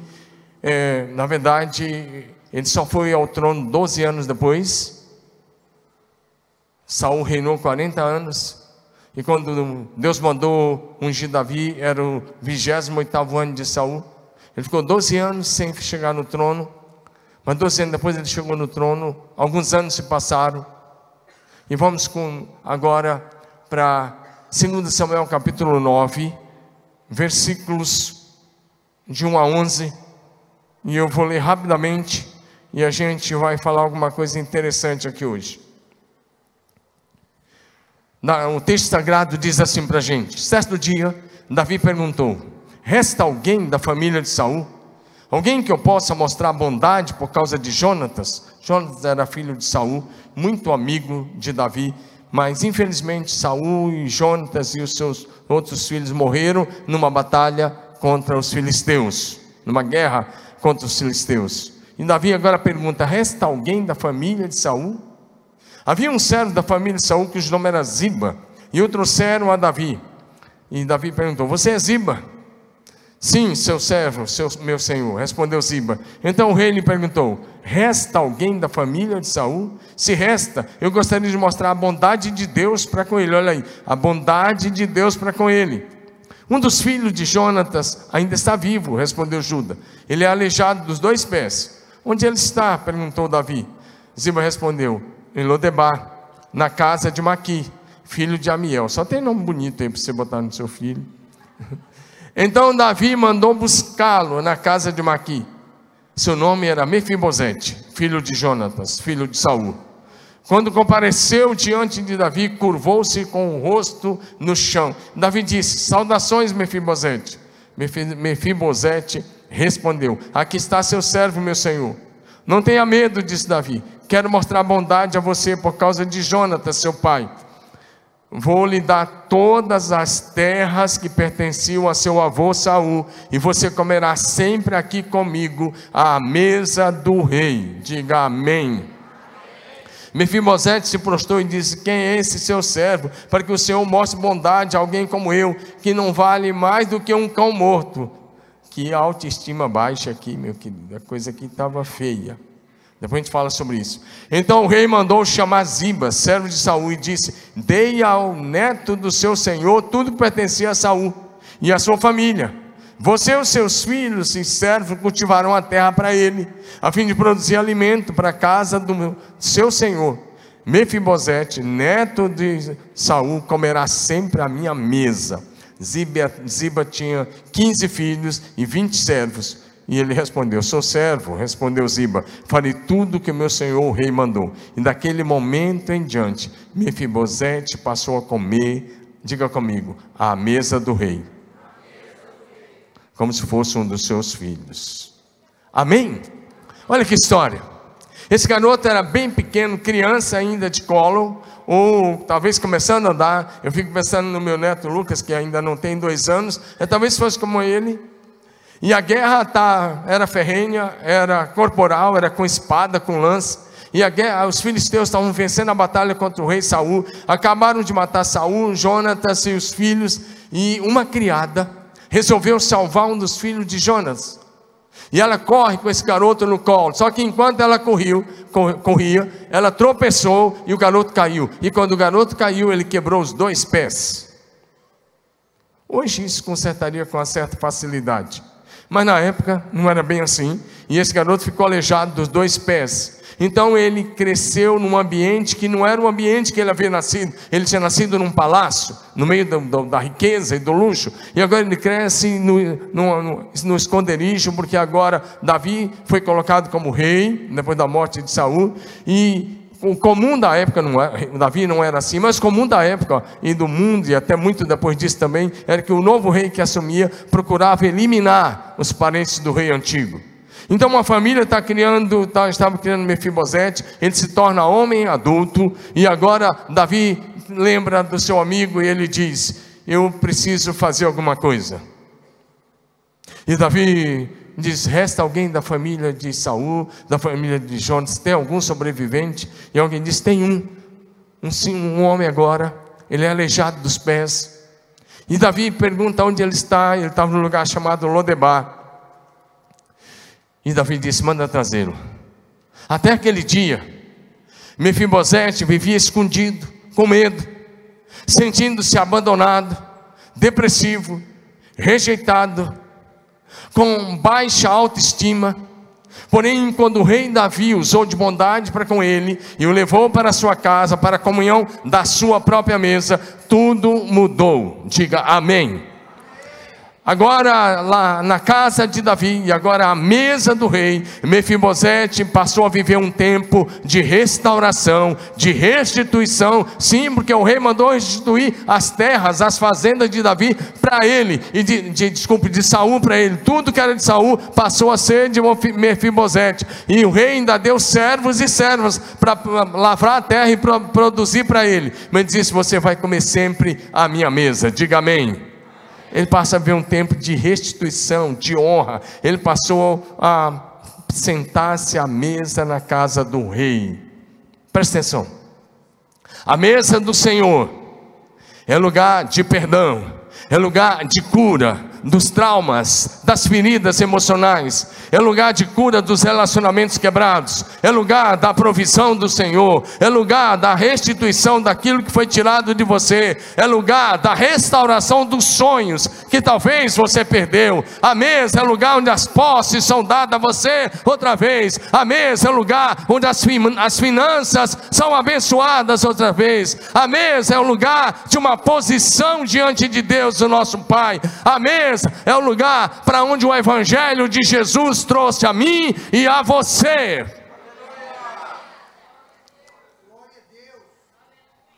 é, na verdade, ele só foi ao trono 12 anos depois. Saul reinou 40 anos. E quando Deus mandou ungir Davi, era o 28 ano de Saul. Ele ficou 12 anos sem chegar no trono. Mas 12 anos depois ele chegou no trono. Alguns anos se passaram. E vamos com, agora para 2 Samuel capítulo 9, versículos de 1 a 11. E eu vou ler rapidamente e a gente vai falar alguma coisa interessante aqui hoje. O texto sagrado diz assim para a gente: certo dia, Davi perguntou: Resta alguém da família de Saul? Alguém que eu possa mostrar bondade por causa de Jonatas? Jonatas era filho de Saul, muito amigo de Davi, mas infelizmente Saul e Jonatas e os seus outros filhos morreram numa batalha contra os filisteus, numa guerra contra os filisteus. E Davi agora pergunta: resta alguém da família de Saul? Havia um servo da família de Saul cujo nome era Ziba, e o trouxeram a Davi. E Davi perguntou: Você é Ziba? Sim, seu servo, seu, meu senhor, respondeu Ziba. Então o rei lhe perguntou: Resta alguém da família de Saul? Se resta, eu gostaria de mostrar a bondade de Deus para com ele. Olha aí, a bondade de Deus para com ele. Um dos filhos de Jonatas ainda está vivo, respondeu Juda. Ele é aleijado dos dois pés. Onde ele está? perguntou Davi. Ziba respondeu: Em Lodebar, na casa de Maqui, filho de Amiel. Só tem nome bonito aí para você botar no seu filho. Então Davi mandou buscá-lo na casa de Maqui. Seu nome era Mefibosete, filho de Jonatas, filho de Saul. Quando compareceu diante de Davi, curvou-se com o rosto no chão. Davi disse: Saudações, Mefibosete. Mefibosete respondeu: Aqui está seu servo, meu senhor. Não tenha medo, disse Davi. Quero mostrar bondade a você por causa de Jonatas, seu pai. Vou lhe dar todas as terras que pertenciam a seu avô Saul, e você comerá sempre aqui comigo à mesa do rei. Diga amém. Mefibosete se prostrou e disse: Quem é esse seu servo? Para que o Senhor mostre bondade a alguém como eu, que não vale mais do que um cão morto. Que autoestima baixa aqui, meu querido. A coisa aqui estava feia. Depois a gente fala sobre isso. Então o rei mandou chamar Ziba, servo de Saul, e disse: Dei ao neto do seu senhor tudo que pertencia a Saul e a sua família. Você e os seus filhos e servos cultivarão a terra para ele, a fim de produzir alimento para a casa do seu senhor. Mefibosete, neto de Saul, comerá sempre a minha mesa. Ziba, Ziba tinha 15 filhos e 20 servos, E ele respondeu: Sou servo. Respondeu Ziba: Farei tudo o que meu senhor o rei mandou. E daquele momento em diante, Mefibosete passou a comer, diga comigo, à mesa do rei, como se fosse um dos seus filhos. Amém? Olha que história. Esse garoto era bem pequeno, criança ainda de colo, ou talvez começando a andar. Eu fico pensando no meu neto Lucas, que ainda não tem dois anos, é, talvez fosse como ele. E a guerra tá, era ferrenha, era corporal, era com espada, com lança. E a guerra, os filisteus estavam vencendo a batalha contra o rei Saul. Acabaram de matar Saul, Jonatas e os filhos. E uma criada resolveu salvar um dos filhos de Jonas. E ela corre com esse garoto no colo. Só que enquanto ela corriu, corria, ela tropeçou e o garoto caiu. E quando o garoto caiu, ele quebrou os dois pés. Hoje isso consertaria com uma certa facilidade. Mas na época não era bem assim. E esse garoto ficou aleijado dos dois pés. Então ele cresceu num ambiente que não era o ambiente que ele havia nascido. Ele tinha nascido num palácio, no meio do, do, da riqueza e do luxo. E agora ele cresce no, no, no, no, esconderijo, porque agora Davi foi colocado como rei, depois da morte de Saul. E o comum da época, não é, Davi não era assim, mas o comum da época e do mundo, e até muito depois disso também, era que o novo rei que assumia procurava eliminar os parentes do rei antigo. Então uma família está criando, tá, estava criando Mefibosete, ele se torna homem adulto, e agora Davi lembra do seu amigo e ele diz: Eu preciso fazer alguma coisa. E Davi diz: Resta alguém da família de Saul, da família de Jonas, tem algum sobrevivente? E alguém diz: Tem um, um, um homem agora, ele é aleijado dos pés. E Davi pergunta onde ele está, ele estava num lugar chamado Lodebar. E Davi disse: manda trazê-lo. Até aquele dia, Mefibosete vivia escondido, com medo, sentindo-se abandonado, depressivo, rejeitado, com baixa autoestima. Porém, quando o rei Davi usou de bondade para com ele e o levou para sua casa, para a comunhão da sua própria mesa, tudo mudou. Diga amém. Agora, lá na casa de Davi, agora à mesa do rei, Mefibosete passou a viver um tempo de restauração, de restituição. Sim, porque o rei mandou restituir as terras, as fazendas de Davi para ele, e de, de, desculpe, de Saul para ele. Tudo que era de Saul passou a ser de Mefibosete. E o rei ainda deu servos e servas para lavrar a terra e produzir para ele. Mas disse: Você vai comer sempre a minha mesa. Diga amém ele passa a ver um tempo de restituição, de honra. Ele passou a sentar-se à mesa na casa do rei. Presta atenção. A mesa do Senhor é lugar de perdão, é lugar de cura, dos traumas, das feridas emocionais, é lugar de cura dos relacionamentos quebrados, é lugar da provisão do Senhor, é lugar da restituição daquilo que foi tirado de você, é lugar da restauração dos sonhos que talvez você perdeu. A mesa é lugar onde as posses são dadas a você outra vez, a mesa é lugar onde as, as finanças são abençoadas outra vez, a mesa é o lugar de uma posição diante de Deus, o nosso Pai, a mesa é o lugar para onde o Evangelho de Jesus trouxe a mim e a você.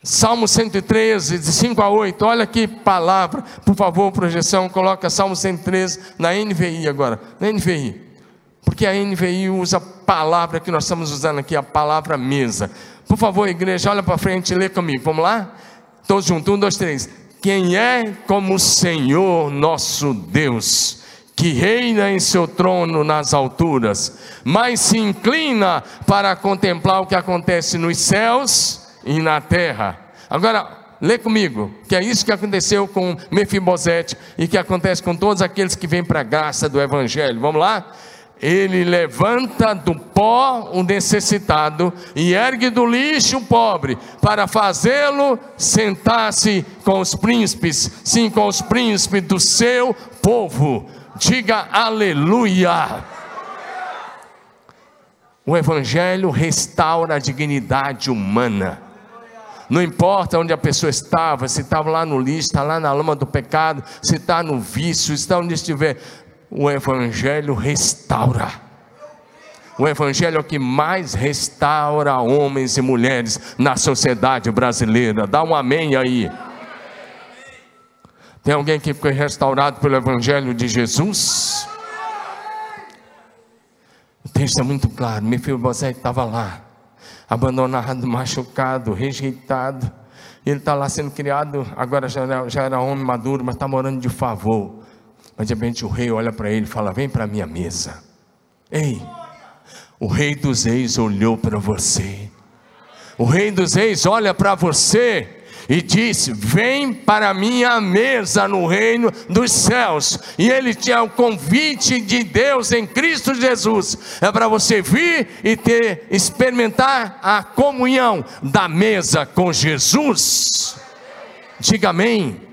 Salmo 113, de 5 a 8, olha que palavra, por favor, projeção, coloca Salmo 113 na NVI agora, na NVI, porque a NVI usa a palavra que nós estamos usando aqui, a palavra mesa. Por favor, igreja, olha para frente e lê comigo, vamos lá? Todos juntos, um, dois, três. Quem é como o Senhor nosso Deus, que reina em seu trono nas alturas, mas se inclina para contemplar o que acontece nos céus e na terra. Agora, lê comigo, que é isso que aconteceu com Mefibosete e que acontece com todos aqueles que vêm para a graça do Evangelho. Vamos lá? Ele levanta do pó o necessitado e ergue do lixo o pobre, para fazê-lo sentar-se com os príncipes, sim, com os príncipes do seu povo. Diga aleluia. O Evangelho restaura a dignidade humana. Não importa onde a pessoa estava, se estava lá no lixo, está lá na lama do pecado, se está no vício, está onde estiver o Evangelho restaura. O Evangelho é o que mais restaura homens e mulheres na sociedade brasileira. Dá um amém aí. Tem alguém que foi restaurado pelo Evangelho de Jesus? O texto é muito claro. Meu filho José estava lá, abandonado, machucado, rejeitado. Ele está lá sendo criado, agora já era, já era homem maduro, mas está morando de favor. Mas de repente o rei olha para ele e fala: Vem para a minha mesa. Ei, o rei dos reis olhou para você. O rei dos reis olha para você e disse: Vem para a minha mesa no reino dos céus. E ele tinha o convite de Deus em Cristo Jesus. É para você vir e ter, experimentar a comunhão da mesa com Jesus. Diga amém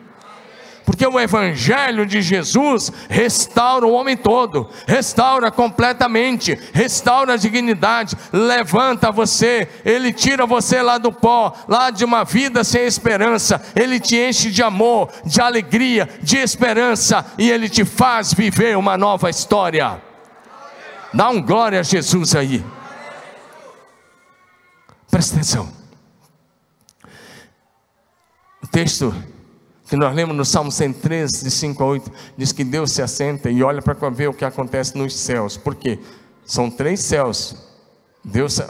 porque o Evangelho de Jesus restaura o homem todo, restaura completamente, restaura a dignidade, levanta você, ele tira você lá do pó, lá de uma vida sem esperança, ele te enche de amor, de alegria, de esperança e ele te faz viver uma nova história. Dá um glória a Jesus aí. Presta atenção. O texto que nós lemos no Salmo 103, de 5 a 8, diz que Deus se assenta e olha para ver o que acontece nos céus. Por quê? São três céus. Deus,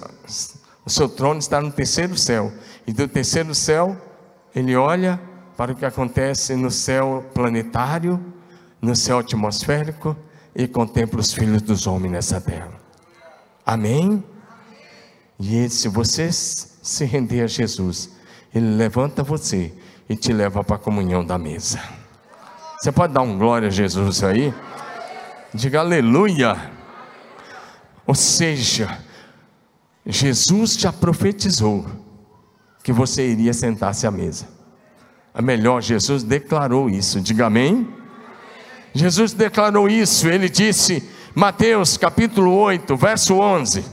o seu trono está no terceiro céu. E do terceiro céu, ele olha para o que acontece no céu planetário, no céu atmosférico e contempla os filhos dos homens nessa terra. Amém? E se você se render a Jesus, ele levanta você e te leva para a comunhão da mesa. Você pode dar um glória a Jesus aí? Diga aleluia. Ou seja, Jesus já profetizou que você iria sentar-se à mesa. A melhor, Jesus declarou isso. Diga amém. Jesus declarou isso. Ele disse, Mateus capítulo 8, verso 11,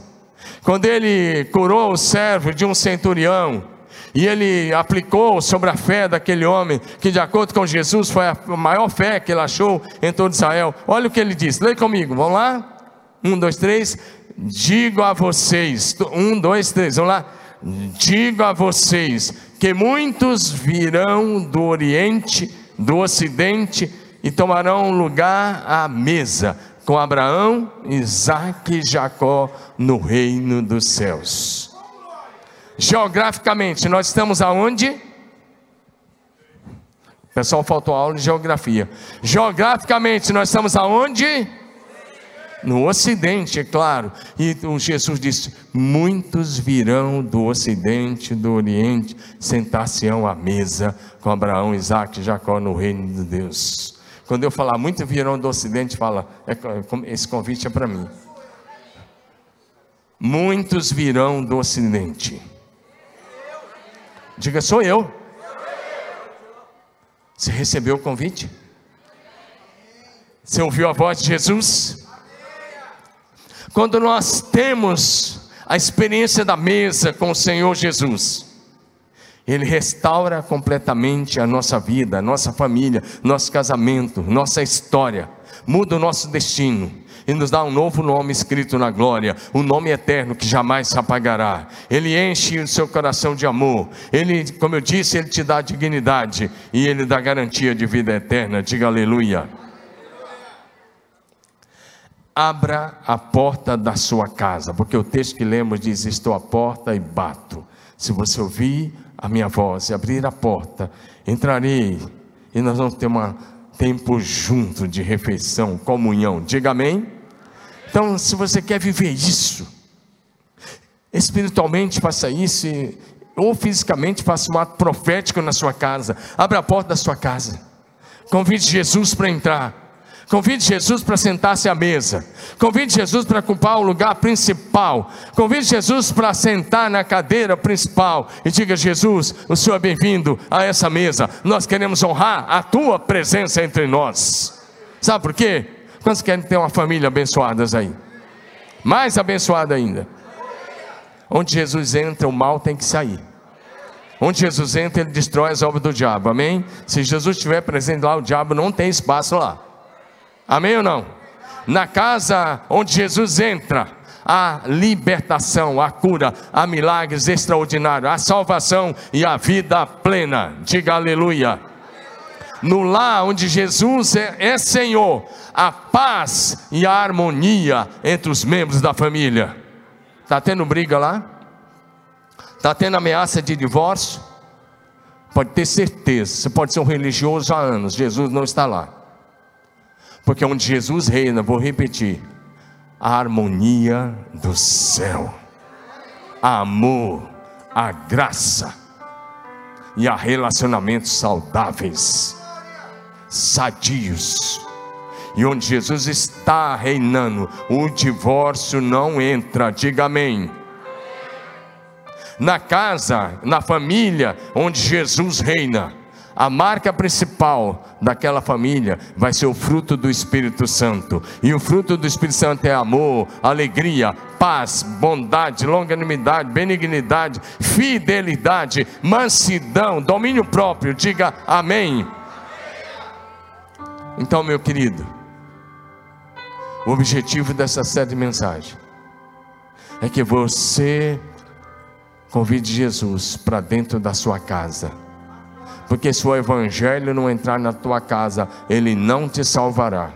quando ele curou o servo de um centurião e ele aplicou sobre a fé daquele homem, que de acordo com Jesus foi a maior fé que ele achou em todo Israel. Olha o que ele disse, leia comigo, vamos lá? Um, dois, três. Digo a vocês, um, dois, três, vamos lá. Digo a vocês que muitos virão do Oriente, do Ocidente e tomarão lugar à mesa com Abraão, Isaac e Jacó no reino dos céus. Geograficamente, nós estamos aonde? pessoal faltou aula de geografia. Geograficamente, nós estamos aonde? No Ocidente, é claro. E Jesus disse: Muitos virão do Ocidente, do Oriente, sentar-se-ão à mesa com Abraão, Isaac e Jacó no reino de Deus. Quando eu falar muito virão do Ocidente, fala: é, esse convite é para mim. Muitos virão do Ocidente. Diga, sou eu. Você recebeu o convite? Você ouviu a voz de Jesus? Quando nós temos a experiência da mesa com o Senhor Jesus, Ele restaura completamente a nossa vida, a nossa família, nosso casamento, nossa história, muda o nosso destino e nos dá um novo nome escrito na glória, um nome eterno que jamais se apagará. Ele enche o seu coração de amor. Ele, como eu disse, ele te dá dignidade e ele dá garantia de vida eterna. Diga aleluia. Abra a porta da sua casa, porque o texto que lemos diz: Estou à porta e bato. Se você ouvir a minha voz e abrir a porta, entrarei e nós vamos ter um tempo junto de refeição, comunhão. Diga amém. Então, se você quer viver isso, espiritualmente faça isso, ou fisicamente faça um ato profético na sua casa. Abra a porta da sua casa. Convide Jesus para entrar. Convide Jesus para sentar-se à mesa. Convide Jesus para ocupar o lugar principal. Convide Jesus para sentar na cadeira principal. E diga: Jesus, o Senhor é bem-vindo a essa mesa. Nós queremos honrar a tua presença entre nós. Sabe por quê? Quantos querem ter uma família abençoada aí? Mais abençoada ainda. Onde Jesus entra, o mal tem que sair. Onde Jesus entra, ele destrói as obras do diabo. Amém? Se Jesus estiver presente lá, o diabo não tem espaço lá. Amém ou não? Na casa onde Jesus entra, há libertação, a cura, há milagres extraordinários, a salvação e a vida plena. Diga aleluia. No lar onde Jesus é, é Senhor, a paz e a harmonia entre os membros da família. Está tendo briga lá? Está tendo ameaça de divórcio? Pode ter certeza, você pode ser um religioso há anos, Jesus não está lá. Porque onde Jesus reina, vou repetir, a harmonia do céu, amor, a graça e a relacionamentos saudáveis, sadios. E onde Jesus está reinando, o divórcio não entra, diga amém. Na casa, na família onde Jesus reina, a marca principal daquela família vai ser o fruto do Espírito Santo. E o fruto do Espírito Santo é amor, alegria, paz, bondade, longanimidade, benignidade, fidelidade, mansidão, domínio próprio. Diga amém. Então, meu querido, o objetivo dessa série de mensagem é que você convide Jesus para dentro da sua casa porque se o evangelho não entrar na tua casa, ele não te salvará.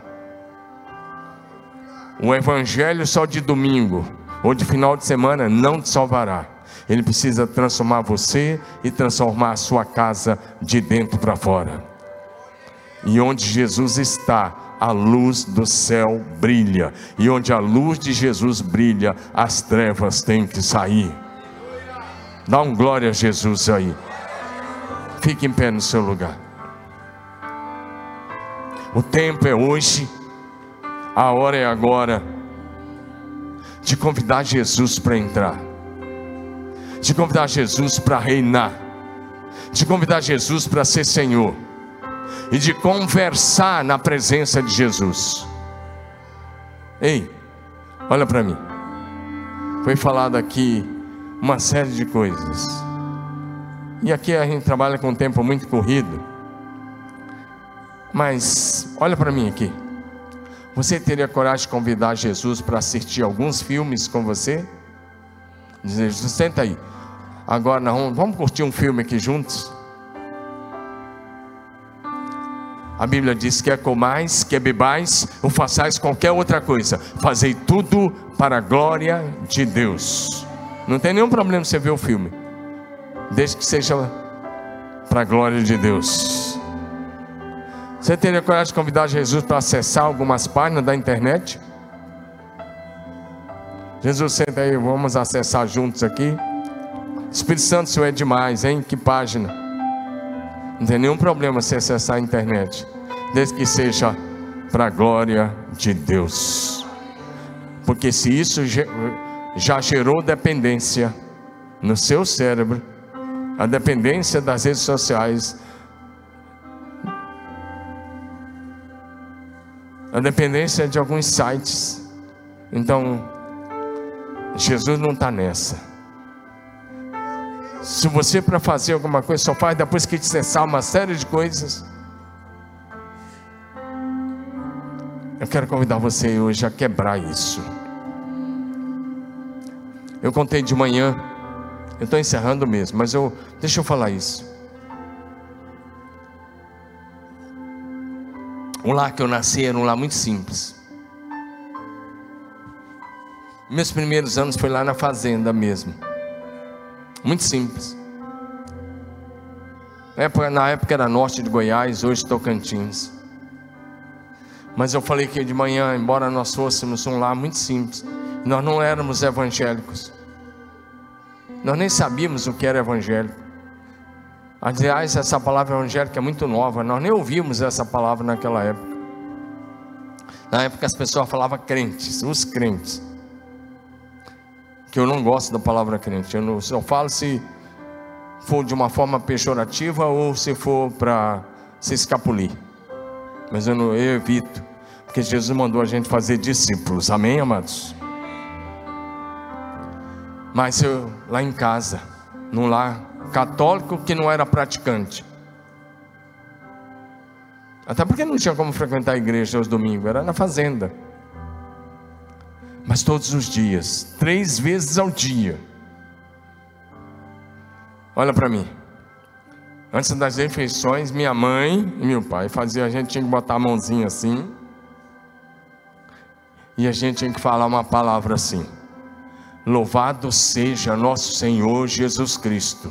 O evangelho só de domingo ou de final de semana não te salvará. Ele precisa transformar você e transformar a sua casa de dentro para fora. E onde Jesus está, a luz do céu brilha. E onde a luz de Jesus brilha, as trevas têm que sair. Dá um glória a Jesus aí. Fique em pé no seu lugar. O tempo é hoje, a hora é agora de convidar Jesus para entrar, de convidar Jesus para reinar, de convidar Jesus para ser Senhor e de conversar na presença de Jesus. Ei, olha para mim. Foi falado aqui uma série de coisas. E aqui a gente trabalha com um tempo muito corrido. Mas olha para mim aqui. Você teria coragem de convidar Jesus para assistir alguns filmes com você? Dizer, Jesus, senta aí. Agora vamos curtir um filme aqui juntos? A Bíblia diz: quer comais, quer bebais, ou façais qualquer outra coisa, fazei tudo para a glória de Deus. Não tem nenhum problema você ver o filme desde que seja para a glória de Deus. Você teria coragem de convidar Jesus para acessar algumas páginas da internet? Jesus, senta aí, vamos acessar juntos aqui. Espírito Santo, isso é demais, hein? Que página? Não tem nenhum problema se acessar a internet, desde que seja para a glória de Deus. Porque se isso já gerou dependência no seu cérebro, a dependência das redes sociais, a dependência de alguns sites. Então, Jesus não está nessa. Se você para fazer alguma coisa só faz depois que te cessar uma série de coisas, eu quero convidar você hoje a quebrar isso. Eu contei de manhã eu estou encerrando mesmo, mas eu deixa eu falar isso. O lar que eu nasci era um lar muito simples. Meus primeiros anos foi lá na fazenda mesmo. Muito simples. Na época era norte de Goiás, hoje Tocantins. Mas eu falei que de manhã, embora nós fôssemos um lar muito simples, nós não éramos evangélicos. Nós nem sabíamos o que era evangélico. Aliás, essa palavra evangélica é muito nova, nós nem ouvimos essa palavra naquela época. Na época as pessoas falavam crentes, os crentes. Que eu não gosto da palavra crente, eu não, só falo se for de uma forma pejorativa ou se for para se escapulir. Mas eu, não, eu evito, porque Jesus mandou a gente fazer discípulos, amém, amados? Mas eu, lá em casa, num lar católico que não era praticante. Até porque não tinha como frequentar a igreja aos domingos, era na fazenda. Mas todos os dias, três vezes ao dia. Olha para mim. Antes das refeições, minha mãe e meu pai faziam, a gente tinha que botar a mãozinha assim. E a gente tinha que falar uma palavra assim: Louvado seja nosso Senhor Jesus Cristo.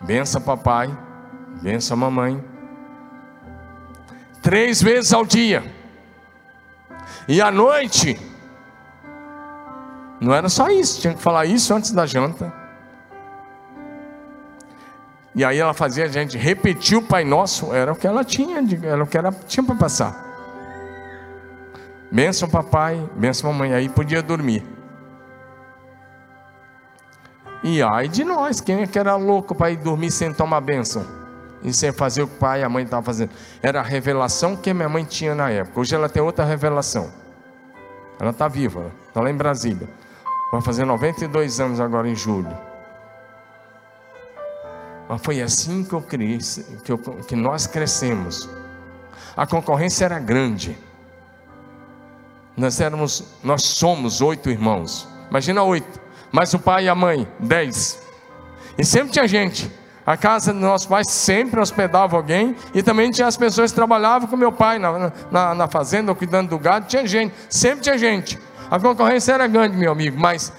Bença papai, bença mamãe. Três vezes ao dia. E à noite, não era só isso, tinha que falar isso antes da janta. E aí ela fazia a gente repetir o Pai Nosso, era o que ela tinha, era o que ela tinha para passar. Benção papai, benção mamãe, aí podia dormir. E ai de nós, quem é que era louco para ir dormir sem tomar bênção? E sem fazer o que o pai e a mãe estavam fazendo. Era a revelação que minha mãe tinha na época. Hoje ela tem outra revelação. Ela está viva, está lá em Brasília. Vai fazer 92 anos agora em julho. Mas foi assim que, eu cresci, que, eu, que nós crescemos. A concorrência era grande. Nós éramos, nós somos oito irmãos. Imagina oito. Mais o pai e a mãe, dez. E sempre tinha gente. A casa dos nossos pais sempre hospedava alguém. E também tinha as pessoas que trabalhavam com meu pai na, na, na fazenda, cuidando do gado. Tinha gente, sempre tinha gente. A concorrência era grande, meu amigo, mas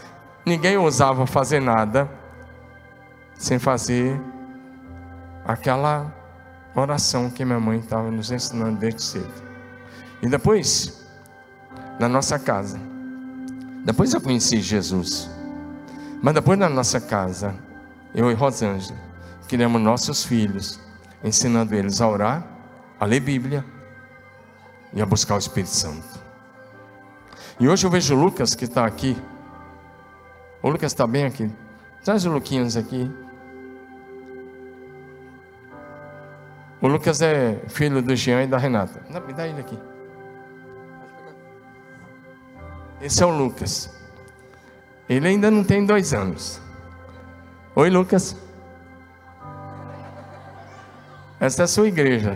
ninguém ousava fazer nada sem fazer aquela oração que minha mãe estava nos ensinando desde cedo. E depois, na nossa casa, depois eu conheci Jesus, mas depois na nossa casa, eu e Rosângela, criamos nossos filhos, ensinando eles a orar, a ler Bíblia e a buscar o Espírito Santo. E hoje eu vejo o Lucas que está aqui. O Lucas está bem aqui. Traz o Luquinhas aqui. O Lucas é filho do Jean e da Renata. Não, me dá ele aqui. Esse é o Lucas. Ele ainda não tem dois anos. Oi, Lucas. Essa é a sua igreja.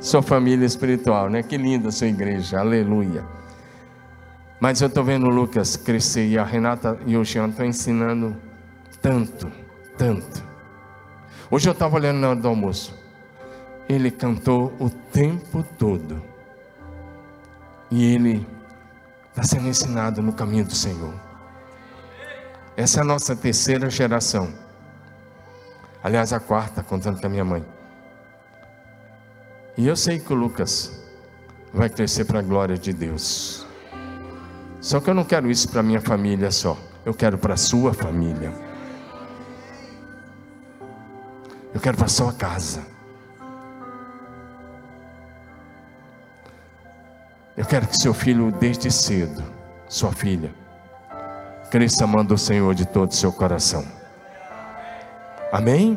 Sua família espiritual, né? Que linda a sua igreja. Aleluia. Mas eu estou vendo o Lucas crescer e a Renata e o Jean estão ensinando tanto, tanto. Hoje eu estava olhando na hora do almoço ele cantou o tempo todo. E ele está sendo ensinado no caminho do Senhor. Essa é a nossa terceira geração. Aliás, a quarta, contando com a minha mãe. E eu sei que o Lucas vai crescer para a glória de Deus. Só que eu não quero isso para minha família só. Eu quero para a sua família. Eu quero para a sua casa. Eu quero que seu filho, desde cedo, sua filha, cresça amando o Senhor de todo o seu coração. Amém?